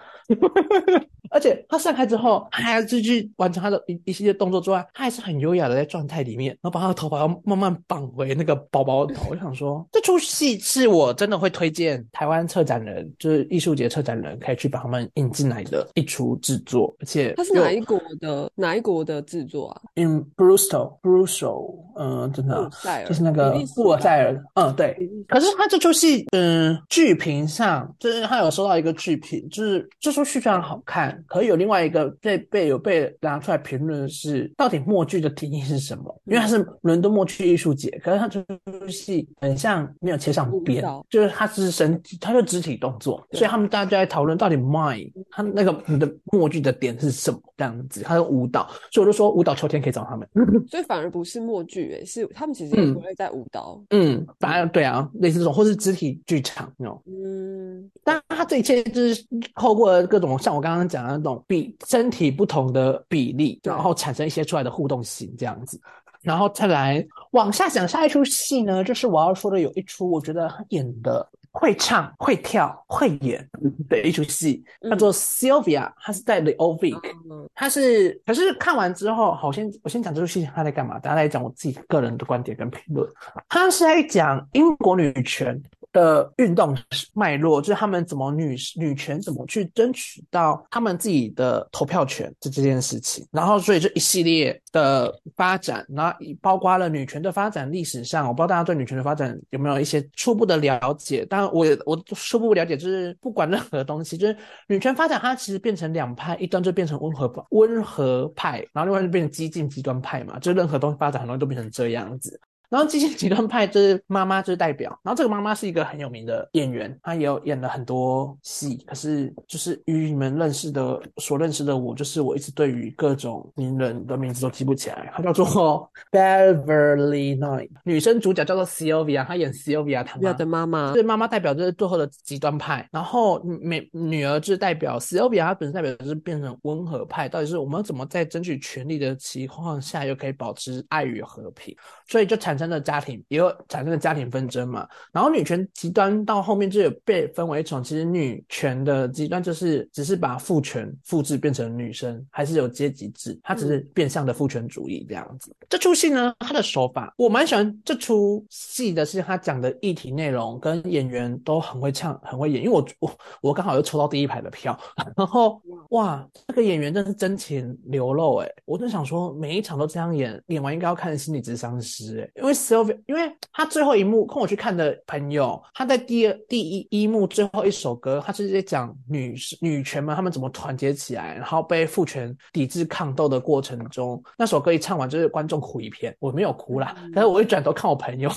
而且他散开之后，他还要继续完成他的一一系列动作之外，他还是很优雅的在状态里面，然后把他的头发要慢慢绑回那个包包头。我想说，这出戏是我真的会推荐台湾策展人，就是艺术节策展人可以去把他们引进来的一出制作，而且
它是哪一国的哪一国的制作啊
？？In Bristol, Bristol，嗯、真的
布鲁塞尔
就是那个布尔塞尔，嗯，对，可是他这出戏，嗯，剧评上就是他有收到一个剧评，就是这出戏非常好看，可是有另外一个被被有被拿出来评论的是，到底默剧的定义是什么？因为它是伦敦默剧艺术节，可是它这出戏很像没有切上边，就是它是身体，它就肢体动作，所以他们大家就在讨论到底 my 它那个你的默剧的点是什么这样子，它是舞蹈，所以我就说舞蹈秋天可以找他们。
所以反而不是默剧，诶，是他们其实也
嗯
不会在舞蹈。
嗯，反而对啊，类似这种，或是肢体剧场那种。
嗯，
但他这一切就是透过各种像我刚刚讲的那种比身体不同的比例，然后产生一些出来的互动性这样子。然后再来往下讲下一出戏呢，就是我要说的有一出我觉得他演的会唱、会跳、会演的一出戏，叫做 Sylvia，它是在 The Old Vic。
嗯
它是，可是看完之后，好，我先我先讲这出戏他在干嘛，大家来讲我自己个人的观点跟评论。他是在讲英国女权的运动脉络，就是他们怎么女女权怎么去争取到他们自己的投票权这这件事情。然后，所以这一系列的发展，然后包括了女权的发展历史上，我不知道大家对女权的发展有没有一些初步的了解。当然我我初步了解，就是不管任何东西，就是女权发展它其实变成两派，一端就变成温和温和派，然后另外就变成激进极端派嘛，就任何东西发展很容易都变成这样子。然后激进极端派就是妈妈就是代表，然后这个妈妈是一个很有名的演员，她也有演了很多戏，可是就是与你们认识的所认识的我，就是我一直对于各种名人的名字都记不起来，她叫做 Beverly Knight，女生主角叫做 Sylvia，她演 Sylvia 她妈
的妈妈。
就是妈妈代表就是最后的极端派，然后美女儿就是代表 Sylvia，她本身代表就是变成温和派，到底是我们怎么在争取权利的情况下又可以保持爱与和平，所以就产生了家庭，也有产生的家庭纷争嘛。然后女权极端到后面就有被分为一种，其实女权的极端就是只是把父权复制变成女生，还是有阶级制，它只是变相的父权主义这样子。这出戏呢，它的手法我蛮喜欢。这出戏的是他讲的议题内容跟演员都很会唱，很会演。因为我我我刚好又抽到第一排的票，然后哇，这个演员真是真情流露诶，我就想说每一场都这样演，演完应该要看心理咨商师诶，因因为 Sylvia，因为他最后一幕跟我去看的朋友，他在第二第一一幕最后一首歌，他是在讲女女权们他们怎么团结起来，然后被父权抵制抗斗的过程中，那首歌一唱完，就是观众哭一片，我没有哭啦，但是我一转头看我朋友，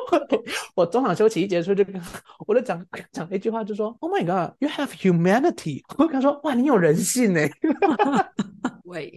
我中场休息一结束就跟我就讲讲了一句话，就说 Oh my God, you have humanity。我跟他说哇，你有人性呢。
喂，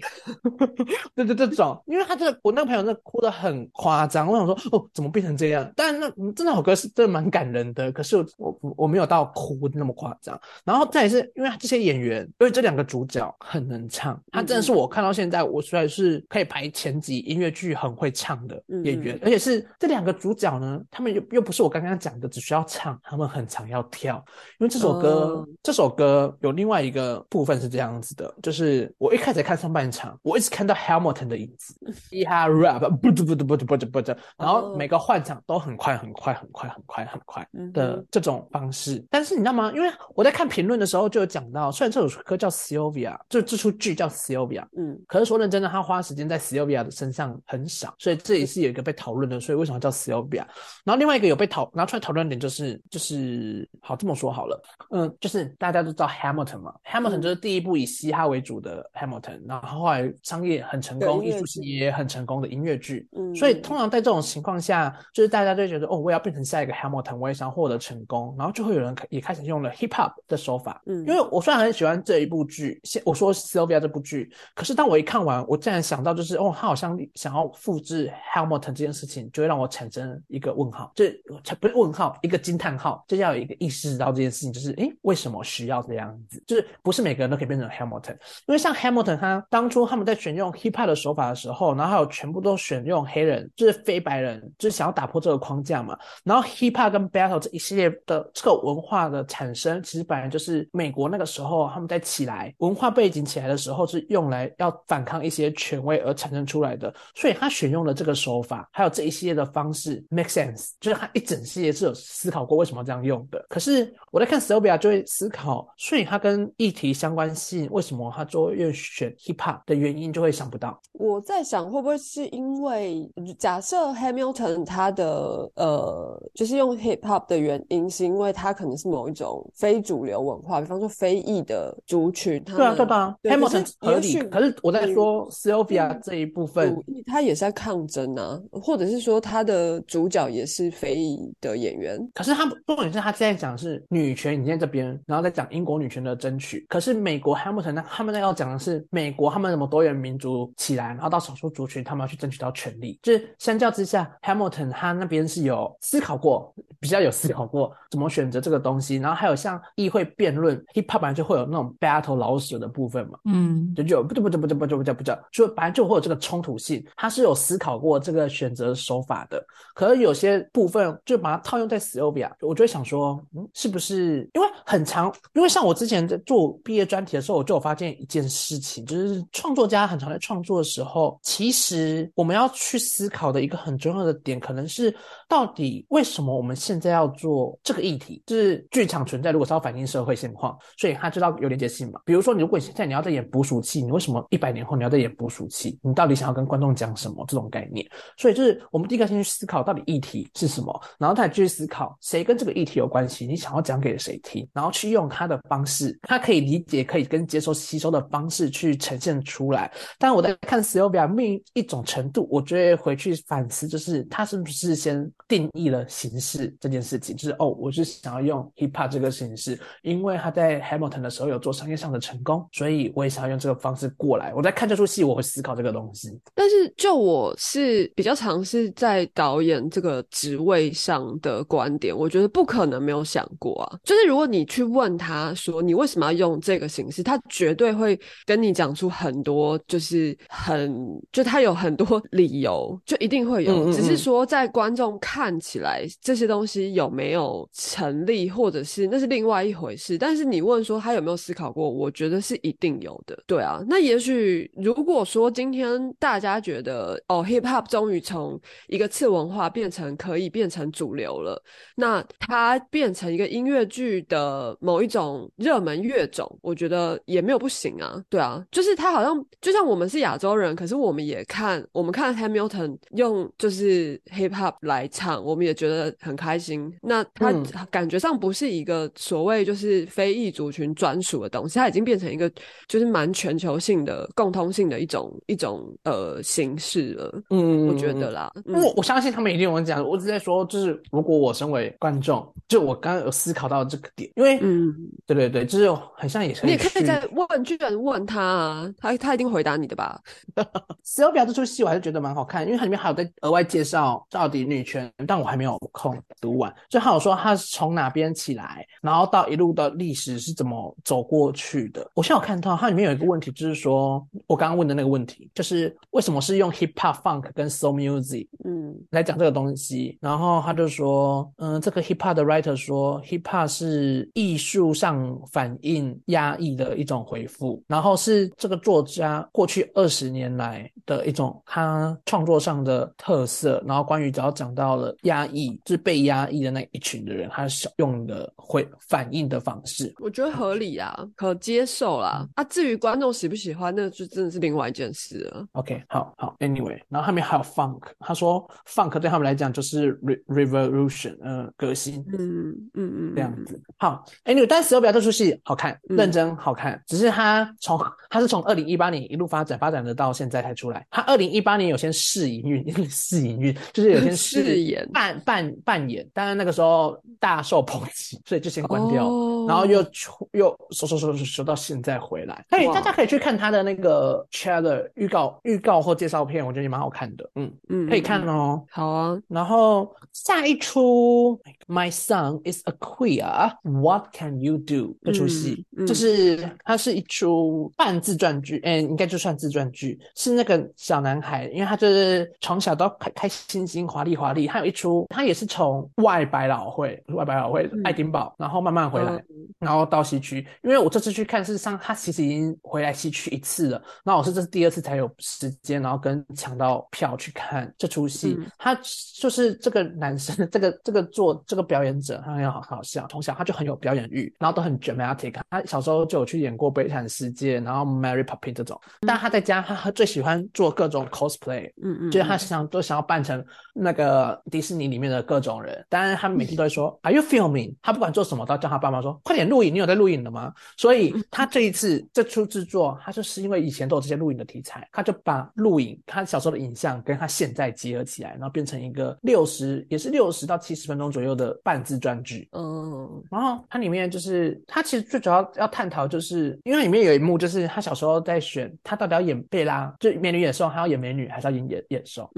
对 对，这种，因为他这个我那个朋友那哭的很夸张，我想说哦，怎么变成这样？但那这首歌是真的蛮感人的，可是我我没有到哭那么夸张。然后再是因为这些演员，因为这两个主角很能唱，他真的是我看到现在我虽然是可以排前几音乐剧很会唱的演员，而且是这两个主角呢，他们又又不是我刚刚讲的只需要唱，他们很常要跳，因为这首歌这首歌有另外一个部分是这样子的，就是我一开始看。上半场，我一直看到 Hamilton 的影子，嘻哈 rap，不不不不不不然后每个换场都很快很快很快很快很快的这种方式。但是你知道吗？因为我在看评论的时候就有讲到，虽然这首歌叫 Sylvia，就这出剧叫 Sylvia，嗯，可是说认真的，他花时间在 Sylvia 的身上很少，所以这也是有一个被讨论的。所以为什么叫 Sylvia？然后另外一个有被讨拿出来讨论点就是就是好这么说好了，嗯，就是大家都知道 Hamilton 嘛，Hamilton 就是第一部以嘻哈为主的 Hamilton。然后后来商业很成功，艺术系也很成功的音乐剧，所以通常在这种情况下，就是大家就觉得哦，我要变成下一个 Hamilton，我也想获得成功，然后就会有人也开始用了 hip hop 的手法。嗯，因为我虽然很喜欢这一部剧，现我说 Sylvia 这部剧，可是当我一看完，我竟然想到就是哦，他好像想要复制 Hamilton 这件事情，就会让我产生一个问号，就不是问号，一个惊叹号，就要有一个意识到这件事情，就是诶，为什么需要这样子？就是不是每个人都可以变成 Hamilton，因为像 Hamilton 他。当初他们在选用 hip hop 的手法的时候，然后还有全部都选用黑人，就是非白人，就是想要打破这个框架嘛。然后 hip hop 跟 battle 这一系列的这个文化的产生，其实本来就是美国那个时候他们在起来文化背景起来的时候，是用来要反抗一些权威而产生出来的。所以他选用的这个手法，还有这一系列的方式 make sense，就是他一整系列是有思考过为什么这样用的。可是我在看 Sylvia 就会思考，所以他跟议题相关性，为什么他做愿选？hip hop 的原因就会想不到。
我在想，会不会是因为假设设 Hamilton 他的呃，就是用 hip hop 的原因，是因为他可能是某一种非主流文化，比方说非裔的族群。
对啊，对吧？Hamilton 合理。可是我在说 Sylvia 这一部分，
他也是在抗争啊，或者是说他的主角也是非裔的演员。
可是他重点是他现在讲是女权，你在这边，然后再讲英国女权的争取。可是美国 Hamilton 呢，他们在要讲的是美。国他们什么多元民族起来，然后到少数族群，他们要去争取到权利。就是相较之下，Hamilton 他那边是有思考过，比较有思考过 怎么选择这个东西。然后还有像议会辩论，Hip Hop 本来就会有那种 battle 老舍的部分嘛，嗯，就就不不不不不不不不不，就本来就会有这个冲突性。他是有思考过这个选择手法的。可是有些部分就把它套用在 Sylvia，我就会想说，嗯，是不是因为很长？因为像我之前在做毕业专题的时候，我就有发现一件事情，就是。创作家很常在创作的时候，其实我们要去思考的一一个很重要的点，可能是到底为什么我们现在要做这个议题？就是剧场存在，如果是要反映社会现况，所以他知道有连接性嘛。比如说，你如果现在你要在演捕鼠器，你为什么一百年后你要在演捕鼠器？你到底想要跟观众讲什么？这种概念。所以就是我们第一个先去思考到底议题是什么，然后再继续思考谁跟这个议题有关系，你想要讲给谁听，然后去用他的方式，他可以理解、可以跟接收、吸收的方式去呈。现出来，但我在看 Sylvia 命一种程度，我觉得回去反思，就是他是不是先定义了形式这件事情，就是哦，我是想要用 hip hop 这个形式，因为他在 Hamilton 的时候有做商业上的成功，所以我也想要用这个方式过来。我在看这出戏，我会思考这个东西。
但是就我是比较尝试在导演这个职位上的观点，我觉得不可能没有想过啊。就是如果你去问他说你为什么要用这个形式，他绝对会跟你讲出。很多就是很，就他有很多理由，就一定会有。只是说在观众看看起来这些东西有没有成立，或者是那是另外一回事。但是你问说他有没有思考过，我觉得是一定有的。对啊，那也许如果说今天大家觉得哦，hip hop 终于从一个次文化变成可以变成主流了，那它变成一个音乐剧的某一种热门乐种，我觉得也没有不行啊。对啊，就是他好像就像我们是亚洲人，可是我们也看我们看 Hamilton 用就是 hip hop 来唱，我们也觉得很开心。那他感觉上不是一个所谓就是非裔族群专属的东西，它已经变成一个就是蛮全球性的共通性的一种一种呃形式了。嗯，我觉得啦，
因为我相信他们一定有讲。我只在说，就是如果我身为观众，就我刚刚有思考到这个点，因为嗯，对对对，就是很像也是
你也可以在问居然问他啊，他他一定回答你的吧。
死要表这出戏我还是觉得蛮好看，因为它里面还有在额外介绍到底女权，但我还没有空读完。就还有说他是从哪边起来，然后到一路的历史是怎么走过去的。我现在有看到它里面有一个问题，就是说我刚刚问的那个问题，就是为什么是用 hip hop funk 跟 soul music，嗯，来讲这个东西。然后他就说，嗯，这个 hip hop 的 writer 说，hip hop 是艺术上反映压抑的一种回复，然后是这个作家过去二十年来的一种他创作上的特色。然后关于只要讲到了压抑，就是被压抑的那一群的人，他用的会反应的方式，
我觉得合理啊，可接受啦。啊，至于观众喜不喜欢，那就真的是另外一件事了。
OK，好好，Anyway，然后后面还有 Funk，他说 Funk 对他们来讲就是 Revolution，嗯，革新，嗯嗯嗯，这样子。好，Anyway，但十二表这出戏好看，认真好看，只是他从他是从二零一八年一路发展，发展的到现在才出来。他二零一八年有先试营运，试营运就是有些
试演
扮扮扮演，但是那个时候大受抨击，所以就先关掉，然后又又收收收收收到现在回来。可以大家可以去看他的那个 trailer 预告预告或介绍片，我觉得也蛮好看的。嗯嗯，可以看哦。
好啊，
然后下一出 My son is a queer，What can you do？这出戏就是它是一出半自传剧，嗯，应该就算自传剧，是那个小男孩，因为他就是从小都开开心心、华丽华丽。他有一出，他也是从外百老汇，外百老汇爱丁堡，然后慢慢回来，然后到西区。因为我这次去看，事实上他其实已经回来西区一次了，那我是这是第二次才有时间，然后跟抢到票去看这出戏。他就是这个男生，这个这个做这个表演者，他很好好笑，从小他就很有表演欲，然后都很 dramatic。他小时候就有去演过《悲惨世界》，然后《Mary Poppins》这种。但他在家，他最喜欢做各种 cosplay，嗯嗯，就是他想都想要扮成那个迪士尼里面的各种人。当然，他们每天都会说 “Are you filming？” 他不管做什么，都叫他爸妈说：“快点录影，你有在录影的吗？”所以他这一次这出制作，他就是因为以前都有这些录影的题材，他就把录影他小时候的影像跟他现在结合起来，然后变成一个六十也是六十到七十分钟左右的半自传剧。嗯，然后它里面就是他其实最主要要探讨，就是因为里面有一幕就是他小时候在选他到底要演贝拉，就美女野兽，还要演美女，还是要演野野兽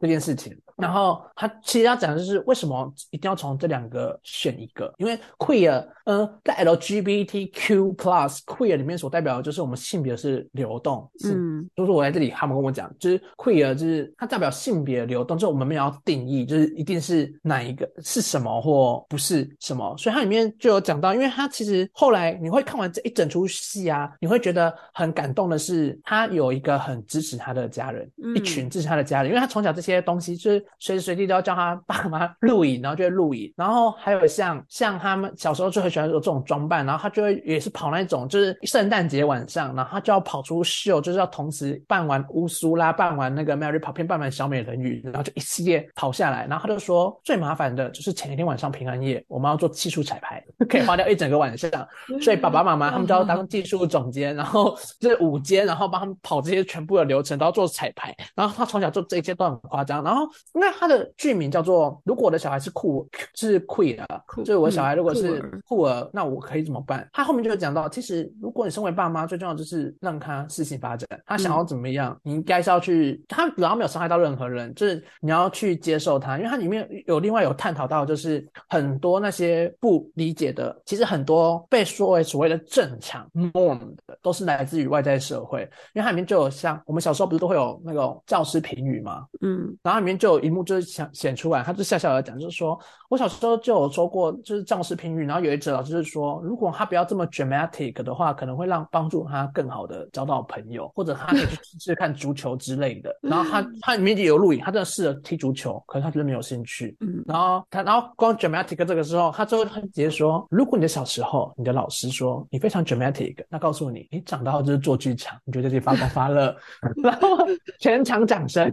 这件事情。然后他其实要讲的就是为什么一定要从这两个选一个，因为 queer，嗯，在 LGBTQ plus queer 里面所代表的就是我们性别是流动，嗯，就是我在这里他们跟我讲，就是 queer 就是它代表性别流动，就是我们没有要定义，就是一定是哪一个是什么或不是什么，所以它里面就有讲到，因为它其实后来你会看完这一整出戏啊，你会觉得很感动的是，他有一个很支持他的家人，一群支持他的家人，因为他从小这些东西就是随时随地都要叫他爸妈录影，然后就会录影，然后还有像像他们小时候就很喜欢有这种装扮，然后他就会也是跑那种就是圣诞节晚上，然后他就要跑出秀，就是要同时扮完乌苏拉，扮完那个 Mary Poppins，扮完小美人鱼，然后就一系列跑下来，然后他就说最麻烦的就是前一天晚上平安夜，我们要做技术彩排，可以花掉一整个晚上，所以爸爸妈妈他们就要当技术总监，然后就是午间，然后帮他们跑这些全部的流程，都要做彩排，然后他从小做这一切都很夸张，然后那他的剧名叫做如果我的小孩是酷是 queer，就是我小孩如果是酷儿，那我可以怎么办？他后面就讲到，其实如果你身为爸妈，最重要就是让他事情发展，他想要怎么样，你应该是要去，他主要没有伤害到任何人，就是你要去接受他，因为他里面有另外有探讨到，就是很多那些不理解的，其实很多被说为所谓的正常 norm 的，都是来自于外在社会，因为它里面就有像我们小时候不是都会有那种教师评语吗？嗯，然后里面就有一幕就是想显出来，他就笑笑的讲，就是说我小时候就有说过，就是教师评语，然后有一则老师就是说，如果他不要这么 dramatic 的话，可能会让帮助他更好的交到朋友，或者他可以去试试看足球之类的。然后他他里面也有录影，他真的试着踢足球，可是他真的没有兴趣。
嗯
然后他，然后光 dramatic 这个时候，他最后他直接说，如果你的小时候，你的老师说你非常 dramatic，那告诉你，你长大后就是做剧场，你就在这里发光发热，然后全场掌声。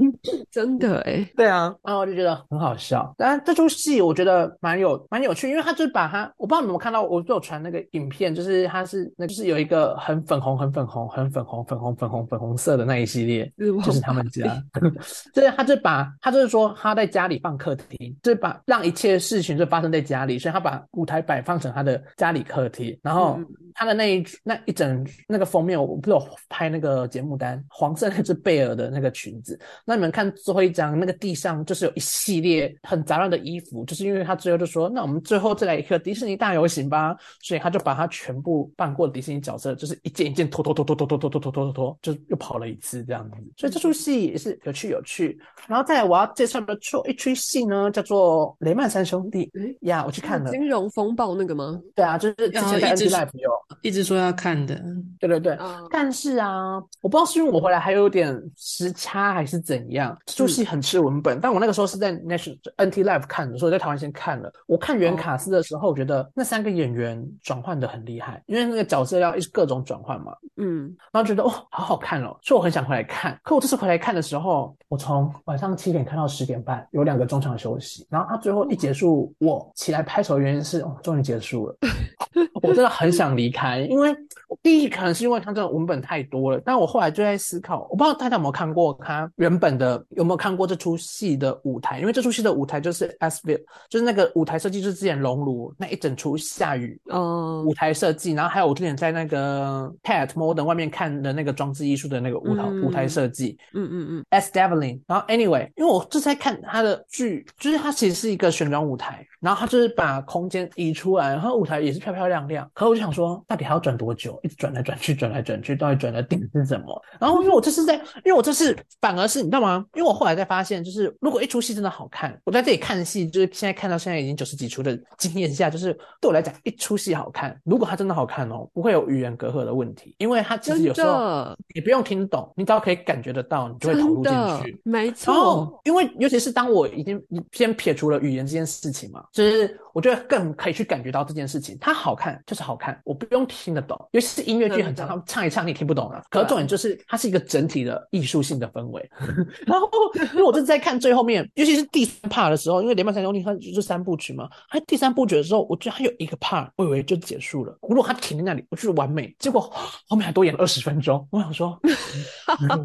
真的哎，
对啊，然后我就觉得很好笑。当然，这出戏我觉得蛮有蛮有趣，因为他就是把他，我不知道你们有看到，我就有传那个影片，就是他是那就是有一个很粉红、很粉红、很粉红、粉红、粉红、粉红色的那一系列，就是他们家，就是他就把他就是说他在家里放客厅，就是把让一切事情就发生在家里，所以他把舞台摆放成他的家里客厅，然后
嗯
他的那一那一整那个封面，我不是有拍那个节目单，黄色那只贝尔的那个裙子，那你们看最后一张，那个地上就是有一系列很杂乱的衣服，就是因为他最后就说，那我们最后再来一个迪士尼大游行吧，所以他就把他全部扮过的迪士尼角色，就是一件一件拖拖拖拖拖拖拖拖拖拖拖，就又跑了一次这样子。所以这出戏也是有趣有趣。然后再来我要介绍的出一出戏呢，叫做《雷曼三兄弟》
哎
呀，我去看了。
金融风暴那个吗？
对啊，就是之前在
然后一直
NT Live 有，
一直说要看的，
对对对，
啊，
但是啊，我不知道是因为我回来还有点时差还是怎样，这出戏很吃文本。但我那个时候是在 National NT Live 看的，所以我在台湾先看了。我看原卡斯的时候，我觉得那三个演员转换的很厉害，因为那个角色要一直各种转换嘛，
嗯，
然后觉得哦，好好看哦，所以我很想回来看。可我这次回来看的时候，我从晚上七点看到十点半，有两个中场休息。然后他最后一结束，我起来拍手的原因是，哦，终于结束了。我真的很想离开，因为第一可能是因为它这个文本太多了，但我后来就在思考，我不知道大家有没有看过他原本的，有没有看过这出戏的舞台？因为这出戏的舞台就是 s v 就是那个舞台设计，就是之前熔炉那一整出下雨
嗯
舞，台设计，然后还有我之前在那个 Pat Modern 外面看的那个装置艺术的那个舞台、
嗯
舞台设计
嗯嗯嗯
，S Devlin。然后 Anyway，因为我这次在看他的剧，就是它其实是一个旋转舞台，然后他就是把空间移出来，然后舞台也是漂漂亮亮。可是我就想说，到底还要转多久？一直转来转去，转来转去，到底转的点是什么？然后因为我这是在，因为我这是反而是你知道吗？因为我后来才发现，就是如果一出戏真的好看，我在这里看戏，就是现在看到现在已经九十几出的经验下，就是对我来讲，一出戏好看，如果它真的好看哦，不会有语言隔阂的问题，因为它其实有时候
的
你不用听懂，你只要可以感觉得到，你就会投入进去。
没
然
错，
后，因为尤其是当我已经先撇除了语言这件事情嘛，就是我觉得更可以去感觉到这件事情，它好看就是好看，我不用听得懂。尤其是音乐剧很长，他们唱一唱你也听不懂了。可是重点就是它是一个整体的艺术性的氛围。然后，因为我这次在看最后面，尤其是第三 part 的时候，因为《连曼三兄弟》它就是三部曲嘛，它第三部曲的时候，我觉得它有一个 part，我以为就结束了。如果它停在那里，我觉得完美。结果后面还多演了二十分钟，我想说，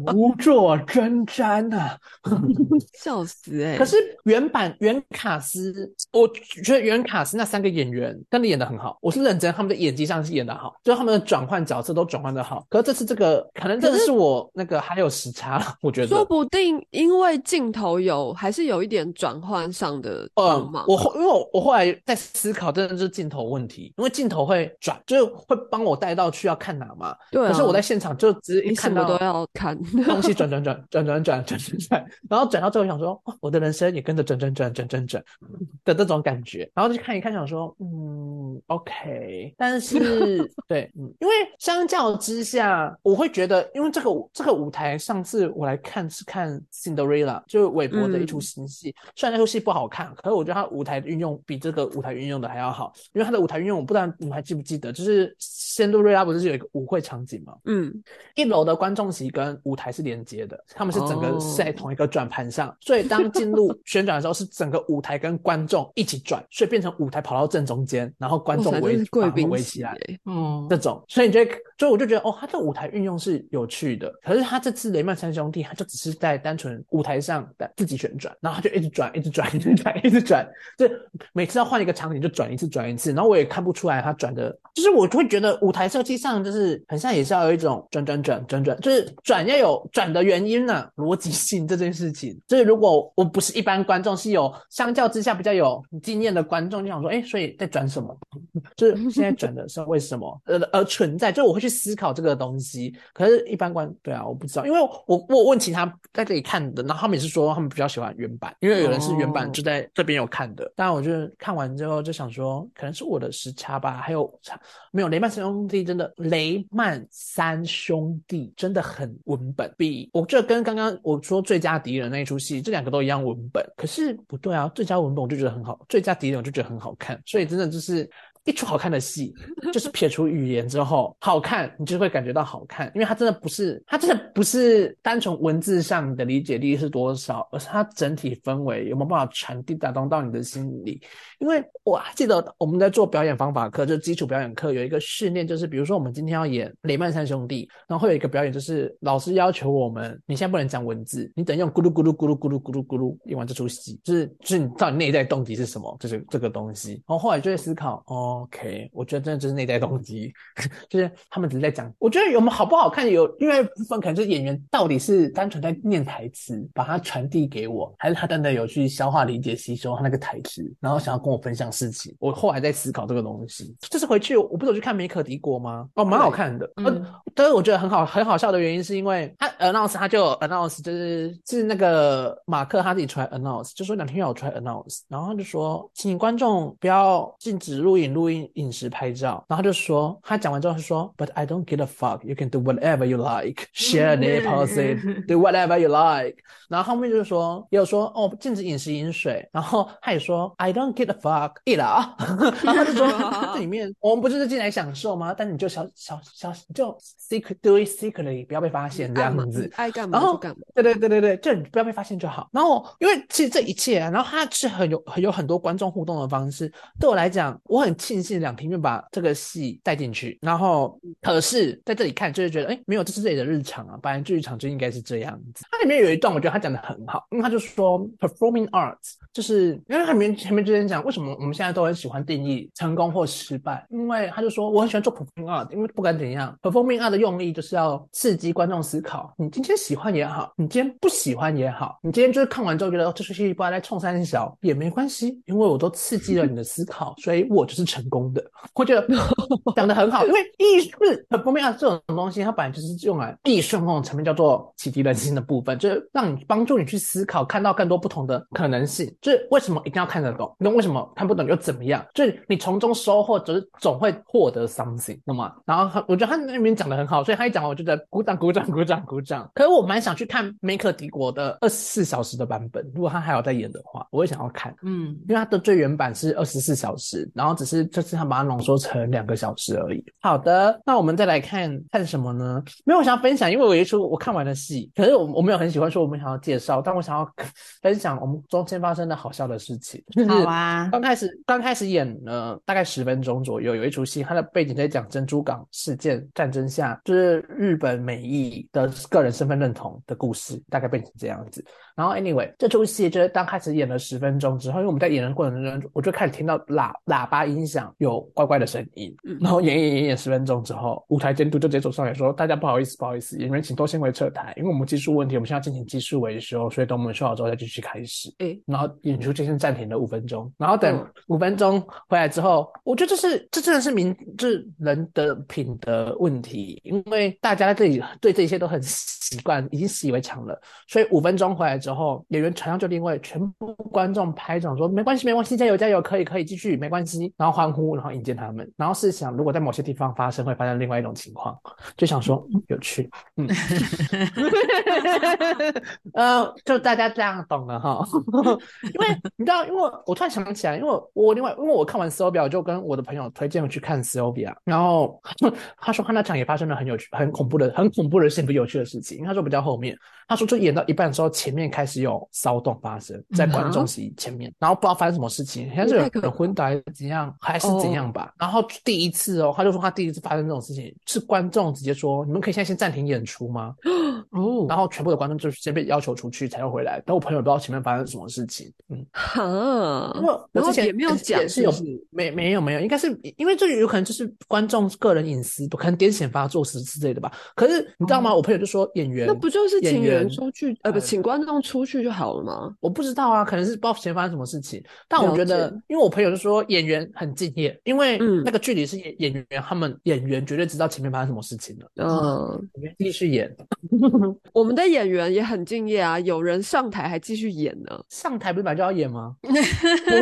如坐针毡啊。
笑死哎、
可是原版原卡斯，我觉得原卡斯那三个演员真的演得很好，我是认真，他们的演技上是演得好，就是他们的转换角色都转换得好。可是这次这个可能真的是我那个还有时差了，我觉得。
说不定因为镜头有还是有一点转换上的帮
嗯，，我后因为我我后来在思考，真的是镜头问题，因为镜头会转，就是会帮我带到去要看哪嘛。
对啊
可是我在现场就只是一看到
么都要看，
东西转转转转 转转转转转，然后转到最后想说，哦，我的人生也跟着转转转转转转的这种感觉，然后就看一看想说，嗯，OK，但是 对，嗯，因为相较之下，我会觉得，因为这个舞这个舞台，上次我来看是看 Cinderella，就是韦伯的一出新戏，虽然那出戏不好看，可是我觉得他舞台运用比这个舞台运用的还要好，因为他的舞台运用，我不知道你们还记不记得，就是 Cinderella 不是有一个舞会场景吗？
嗯，
一楼的观众席跟舞台是连接的，他们是整个在同一个转盘上，所以当进入旋转的时候，是整个舞台跟观众一起转，所以变成舞台跑到正中间，然后观众围
贵宾
围起来。
欸
哦
这，种，所以你就会，所以我就觉得，哦，他的舞台运用是有趣的。可是他这次雷曼三兄弟，他就只是在单纯舞台上的自己旋转，然后他就一直转，一直转，一直转，一直转，就每次要换一个场景就转一次，转一次。然后我也看不出来他转的，就是我就会觉得舞台设计上就是很像也是要有一种转转转转转，就是转转要有转的原因呢，逻辑性这件事情。就是如果我不是一般观众，是有相较之下比较有经验的观众，就想说，哎，所以在转什么？就是现在转的是为什么？呃，而存在，就我会去思考这个东西。可是，一般观对啊，我不知道，因为我我问其他在这里看的，然后他们也是说他们比较喜欢原版，因为有人是原版就在这边有看的。但我就看完之后就想说，可能是我的时差吧，还有没有雷曼三兄弟真的雷曼三兄弟真的很文本，比我这跟刚刚我说最佳敌人那一出戏，这两个都一样文本。可是不对啊，最佳文本我就觉得很好，最佳敌人我就觉得很好看，所以真的就是。一出好看的戏，就是撇除语言之后好看，你就会感觉到好看，因为它真的不是，它真的不是单从文字上的理解力是多少，而是它整体氛围有没有办法传递打动到你的心里。因为我还记得我们在做表演方法课，就基础表演课有一个训练，就是比如说我们今天要演雷曼三兄弟，然后会有一个表演，就是老师要求我们，你现在不能讲文字，你等用咕噜咕噜咕噜咕噜咕噜咕噜演完这出戏，就是就是你到底内在动机是什么，就是这个东西。然后后来就会思考，哦。OK，我觉得真的就是内在动机，就是他们只是在讲。我觉得有没有好不好看，有因为部分可能是演员到底是单纯在念台词，把它传递给我，还是他真的有去消化、理解、吸收他那个台词，然后想要跟我分享事情。我后来在思考这个东西。这次回去，我不是去看《梅可敌国》吗？哦，蛮好看的。嗯，但是我觉得很好、很好笑的原因是因为他 announce，他就 announce，就是是那个马克他自己出来 announce，就说两天要出来 announce，然后他就说，请观众不要禁止录影、录音。饮食拍照，然后他就说，他讲完之后他说，But I don't give a fuck. You can do whatever you like. Share the policy. Do whatever you like. 然后后面就是说，也有说哦，禁止饮食饮水。然后他也说，I don't give a fuck. 一了啊。然后他就说，这里面我们不就是进来享受吗？但你就小小小就 secret do it secretly，不要被发现这样子。
爱干嘛就干嘛。
对对对对对，就你不要被发现就好。然后因为其实这一切，然后他是很有很有很多观众互动的方式。对我来讲，我很庆幸。两庭就把这个戏带进去，然后可是在这里看就是觉得，哎，没有，这是这里的日常啊，本来剧场就应该是这样子。它里面有一段，我觉得他讲的很好，因为他就说，performing arts 就是因为他里面前面之前讲，为什么我们现在都很喜欢定义成功或失败？因为他就说，我很喜欢做 performing art，因为不管怎样，performing art 的用意就是要刺激观众思考。你今天喜欢也好，你今天不喜欢也好，你今天就是看完之后觉得这出戏不知道在冲三小也没关系，因为我都刺激了你的思考，所以我就是成功的。我觉得 讲的很好，因为艺术很方面啊。这种东西它本来就是用来艺术那种层面，叫做启迪人心的部分，就是让你帮助你去思考，看到更多不同的可能性。就是为什么一定要看得懂？那为什么看不懂又怎么样？就是你从中收获，就是总会获得 something，那么？然后我觉得他那边讲的很好，所以他一讲，我就得鼓掌、鼓掌、鼓掌、鼓掌。可是我蛮想去看《梅克帝国》的二十四小时的版本，如果他还有在演的话，我也想要看。嗯，因为他的最原版是二十四小时，然后只是这次他把它浓缩成两个小时而已。好的，那我们再来看看什么呢？没有我想要分享，因为我有一出我看完的戏，可是我我没有很喜欢说我们想要介绍，但我想要 分享我们中间发生的好笑的事情。
好啊，
刚开始刚开始演了大概十分钟左右，有一出戏，它的背景在讲珍珠港事件战争下，就是日本美裔的个人身份认同的故事，大概变成这样子。然后，anyway，这出戏就是刚开始演了十分钟之后，因为我们在演的过程中，我就开始听到喇喇叭音响有怪怪的声音。然后演演演演十分钟之后，舞台监督就直接走上来说：“大家不好意思，不好意思，演员请都先回撤台，因为我们技术问题，我们现在进行技术维修，所以等我们修好之后再继续开始。”哎，然后演出就先暂停了五分钟。然后等五分钟回来之后，我觉得这是这真的是民就是人的品德问题，因为大家在这里对这些都很习惯，已经习以为常了，所以五分钟回来。之后，演员场上就定位，全部观众拍掌说没关系，没关系，加油加油，可以可以继续，没关系，然后欢呼，然后迎接他们。然后是想，如果在某些地方发生，会发生另外一种情况，就想说 有趣，嗯，呃，就大家这样懂了哈。因为你知道，因为我突然想起来，因为我另外，因为我看完《s o b i a 就跟我的朋友推荐我去看《s o b i a 然后他说他那场也发生了很有趣、很恐怖的、很恐怖的、事情，不有趣的事情。他说比较后面，他说就演到一半的时候，前面。开始有骚动发生在观众席前面，然后不知道发生什么事情，像是有人昏倒还是怎样，还是怎样吧。然后第一次哦，他就说他第一次发生这种事情，是观众直接说：“你们可以现在先暂停演出吗？”
哦，
然后全部的观众就是先被要求出去才会回来，但我朋友不知道前面发生什么事情，嗯，
哈
因为，我之前
也没有讲
也是有没没有没有，应该是因为这个有可能就是观众个人隐私，可能癫痫发作时之类的吧。可是你知道吗？我朋友就说演员，
那不就是
演
请人
员
出去，呃，不，
呃
请观众出去就好了吗？
我不知道啊，可能是不知道前发生什么事情。但我觉得，因为我朋友就说演员很敬业，因为
嗯
那个距离是演演员，他们演员绝对知道前面发生什么事情了，
嗯，
演员继续演。
我们的演员也很敬业啊，有人上台还继续演呢，
上台不是本来就要演吗？
不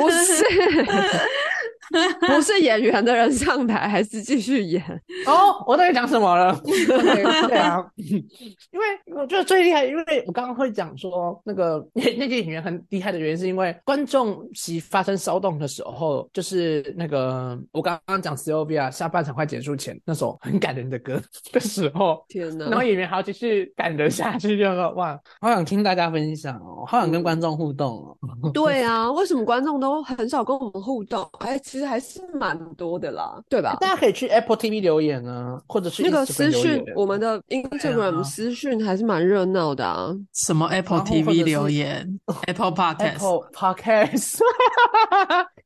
是，不是演员的人上台还是继续演，
哦，我到底讲什么了？对对啊，因为我觉得最厉害，因为我刚刚会讲说那个 那那些演员很厉害的原因，是因为观众席发生骚动的时候，就是那个我刚刚讲 Sylvia 下半场快结束前那首很感人的歌的时候。
天哪！
然后演员还要继续赶得下去，就说哇，好想听大家分享哦，好想跟观众互动哦。
对啊，为什么观众都很少跟我们互动？哎，其实还是蛮多的啦，对吧？
大家可以去 Apple TV 留言啊，或者是
那个私讯，我们的 Instagram 私讯还是蛮热闹的啊。
什么 Apple TV 留言，Apple
Podcast，Apple Podcast。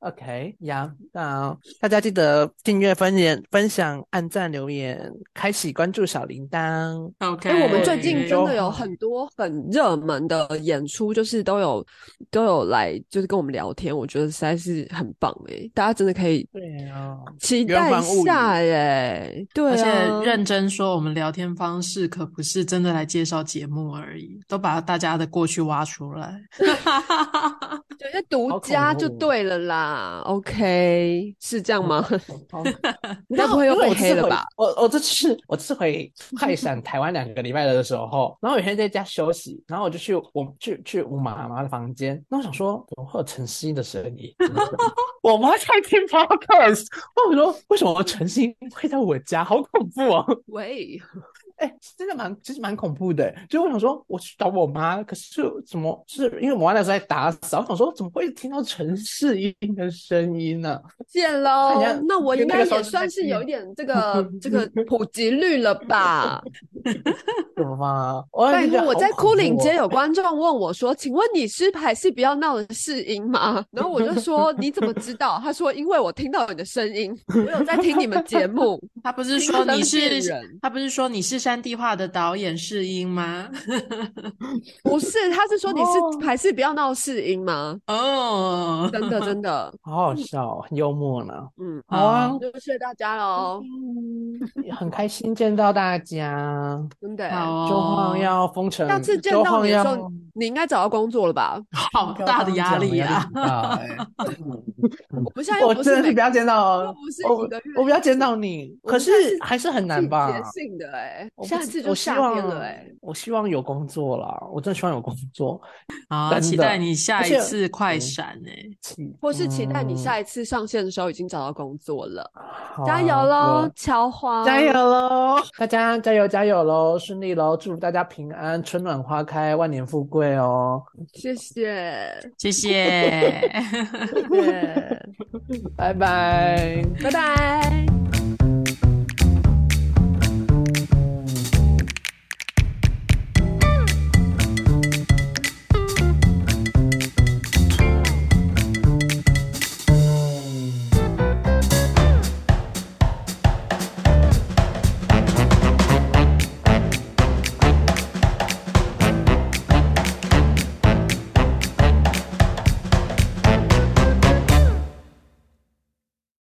OK 呀，那大家记得订阅、分享、分享、按赞、留言，开启关注小铃铛。
OK，
哎，我们最近真的有很多很热门的演出，就是都有都有来，就是跟我们聊天，我觉得实在是很棒哎，大家真的可以
对啊，
期待一下耶。对
而且
啊，
认真说，我们聊天方式可不是真的来介绍节目而已，都把大家的过去挖出来。
有些独
好恐
家就对了啦。OK，是这样吗？
好
你该不会又被黑了吧？？
我我这次 我这次回快闪台湾两个礼拜的时候，然后有一天在家休息，然后我就去我去去我妈妈的房间，那我想说怎么会有陈思音的声音？我妈在听 podcast，我说为什么陈思音会在我家？好恐怖哦！
喂，
哎、真的蛮，其实蛮恐怖的。就我想说，我去找我妈，可是怎么是因为我妈那时候在打扫，我想说怎么会听到城市音的声音呢、
见喽。那我应该也算是有一点这个 这个普及率了吧？
怎么吗？我
拜托，
就觉得好
我在
恐怖哦
枯岭街有观众问我说：“请问你是还是不要闹的试音吗？”然后我就说：“你怎么知道？”他说：“因为我听到你的声音，我有在听你们节目。
他不是说你是
人
他不是说你是山地化的导演试音吗？”
不是，他是说你
哦
是还是不要闹试音吗？
哦，
真的真的，
好好笑哦，很幽默呢。
嗯，
好啊，
就谢谢大家喽，
很开心见到大家。
真的。
好
周晃
哦，
要封城，
下次见到你的时候，你应该找到工作了吧？
好大的压力啊！
啊！
我们现在
我
不是每
真的是不要见到哦，
不是
我
一个月
我不要见到你，可是还是很难吧？
季节性的哎、下一次就
知我希
夏天了哎、
我希望有工作啦，我真的希望有工作。
好，
真的
期待你下一次快
嗯
闪哎！
或是期待你
嗯
下一次上线的时候已经找到工作了，
好
加油
啊
喽，乔花，
加油！喽！大家加油加油喽，顺利喽！祝福大家平安，春暖花开，万年富贵哦！
谢谢，
谢谢。
谢谢，
拜拜。
拜拜。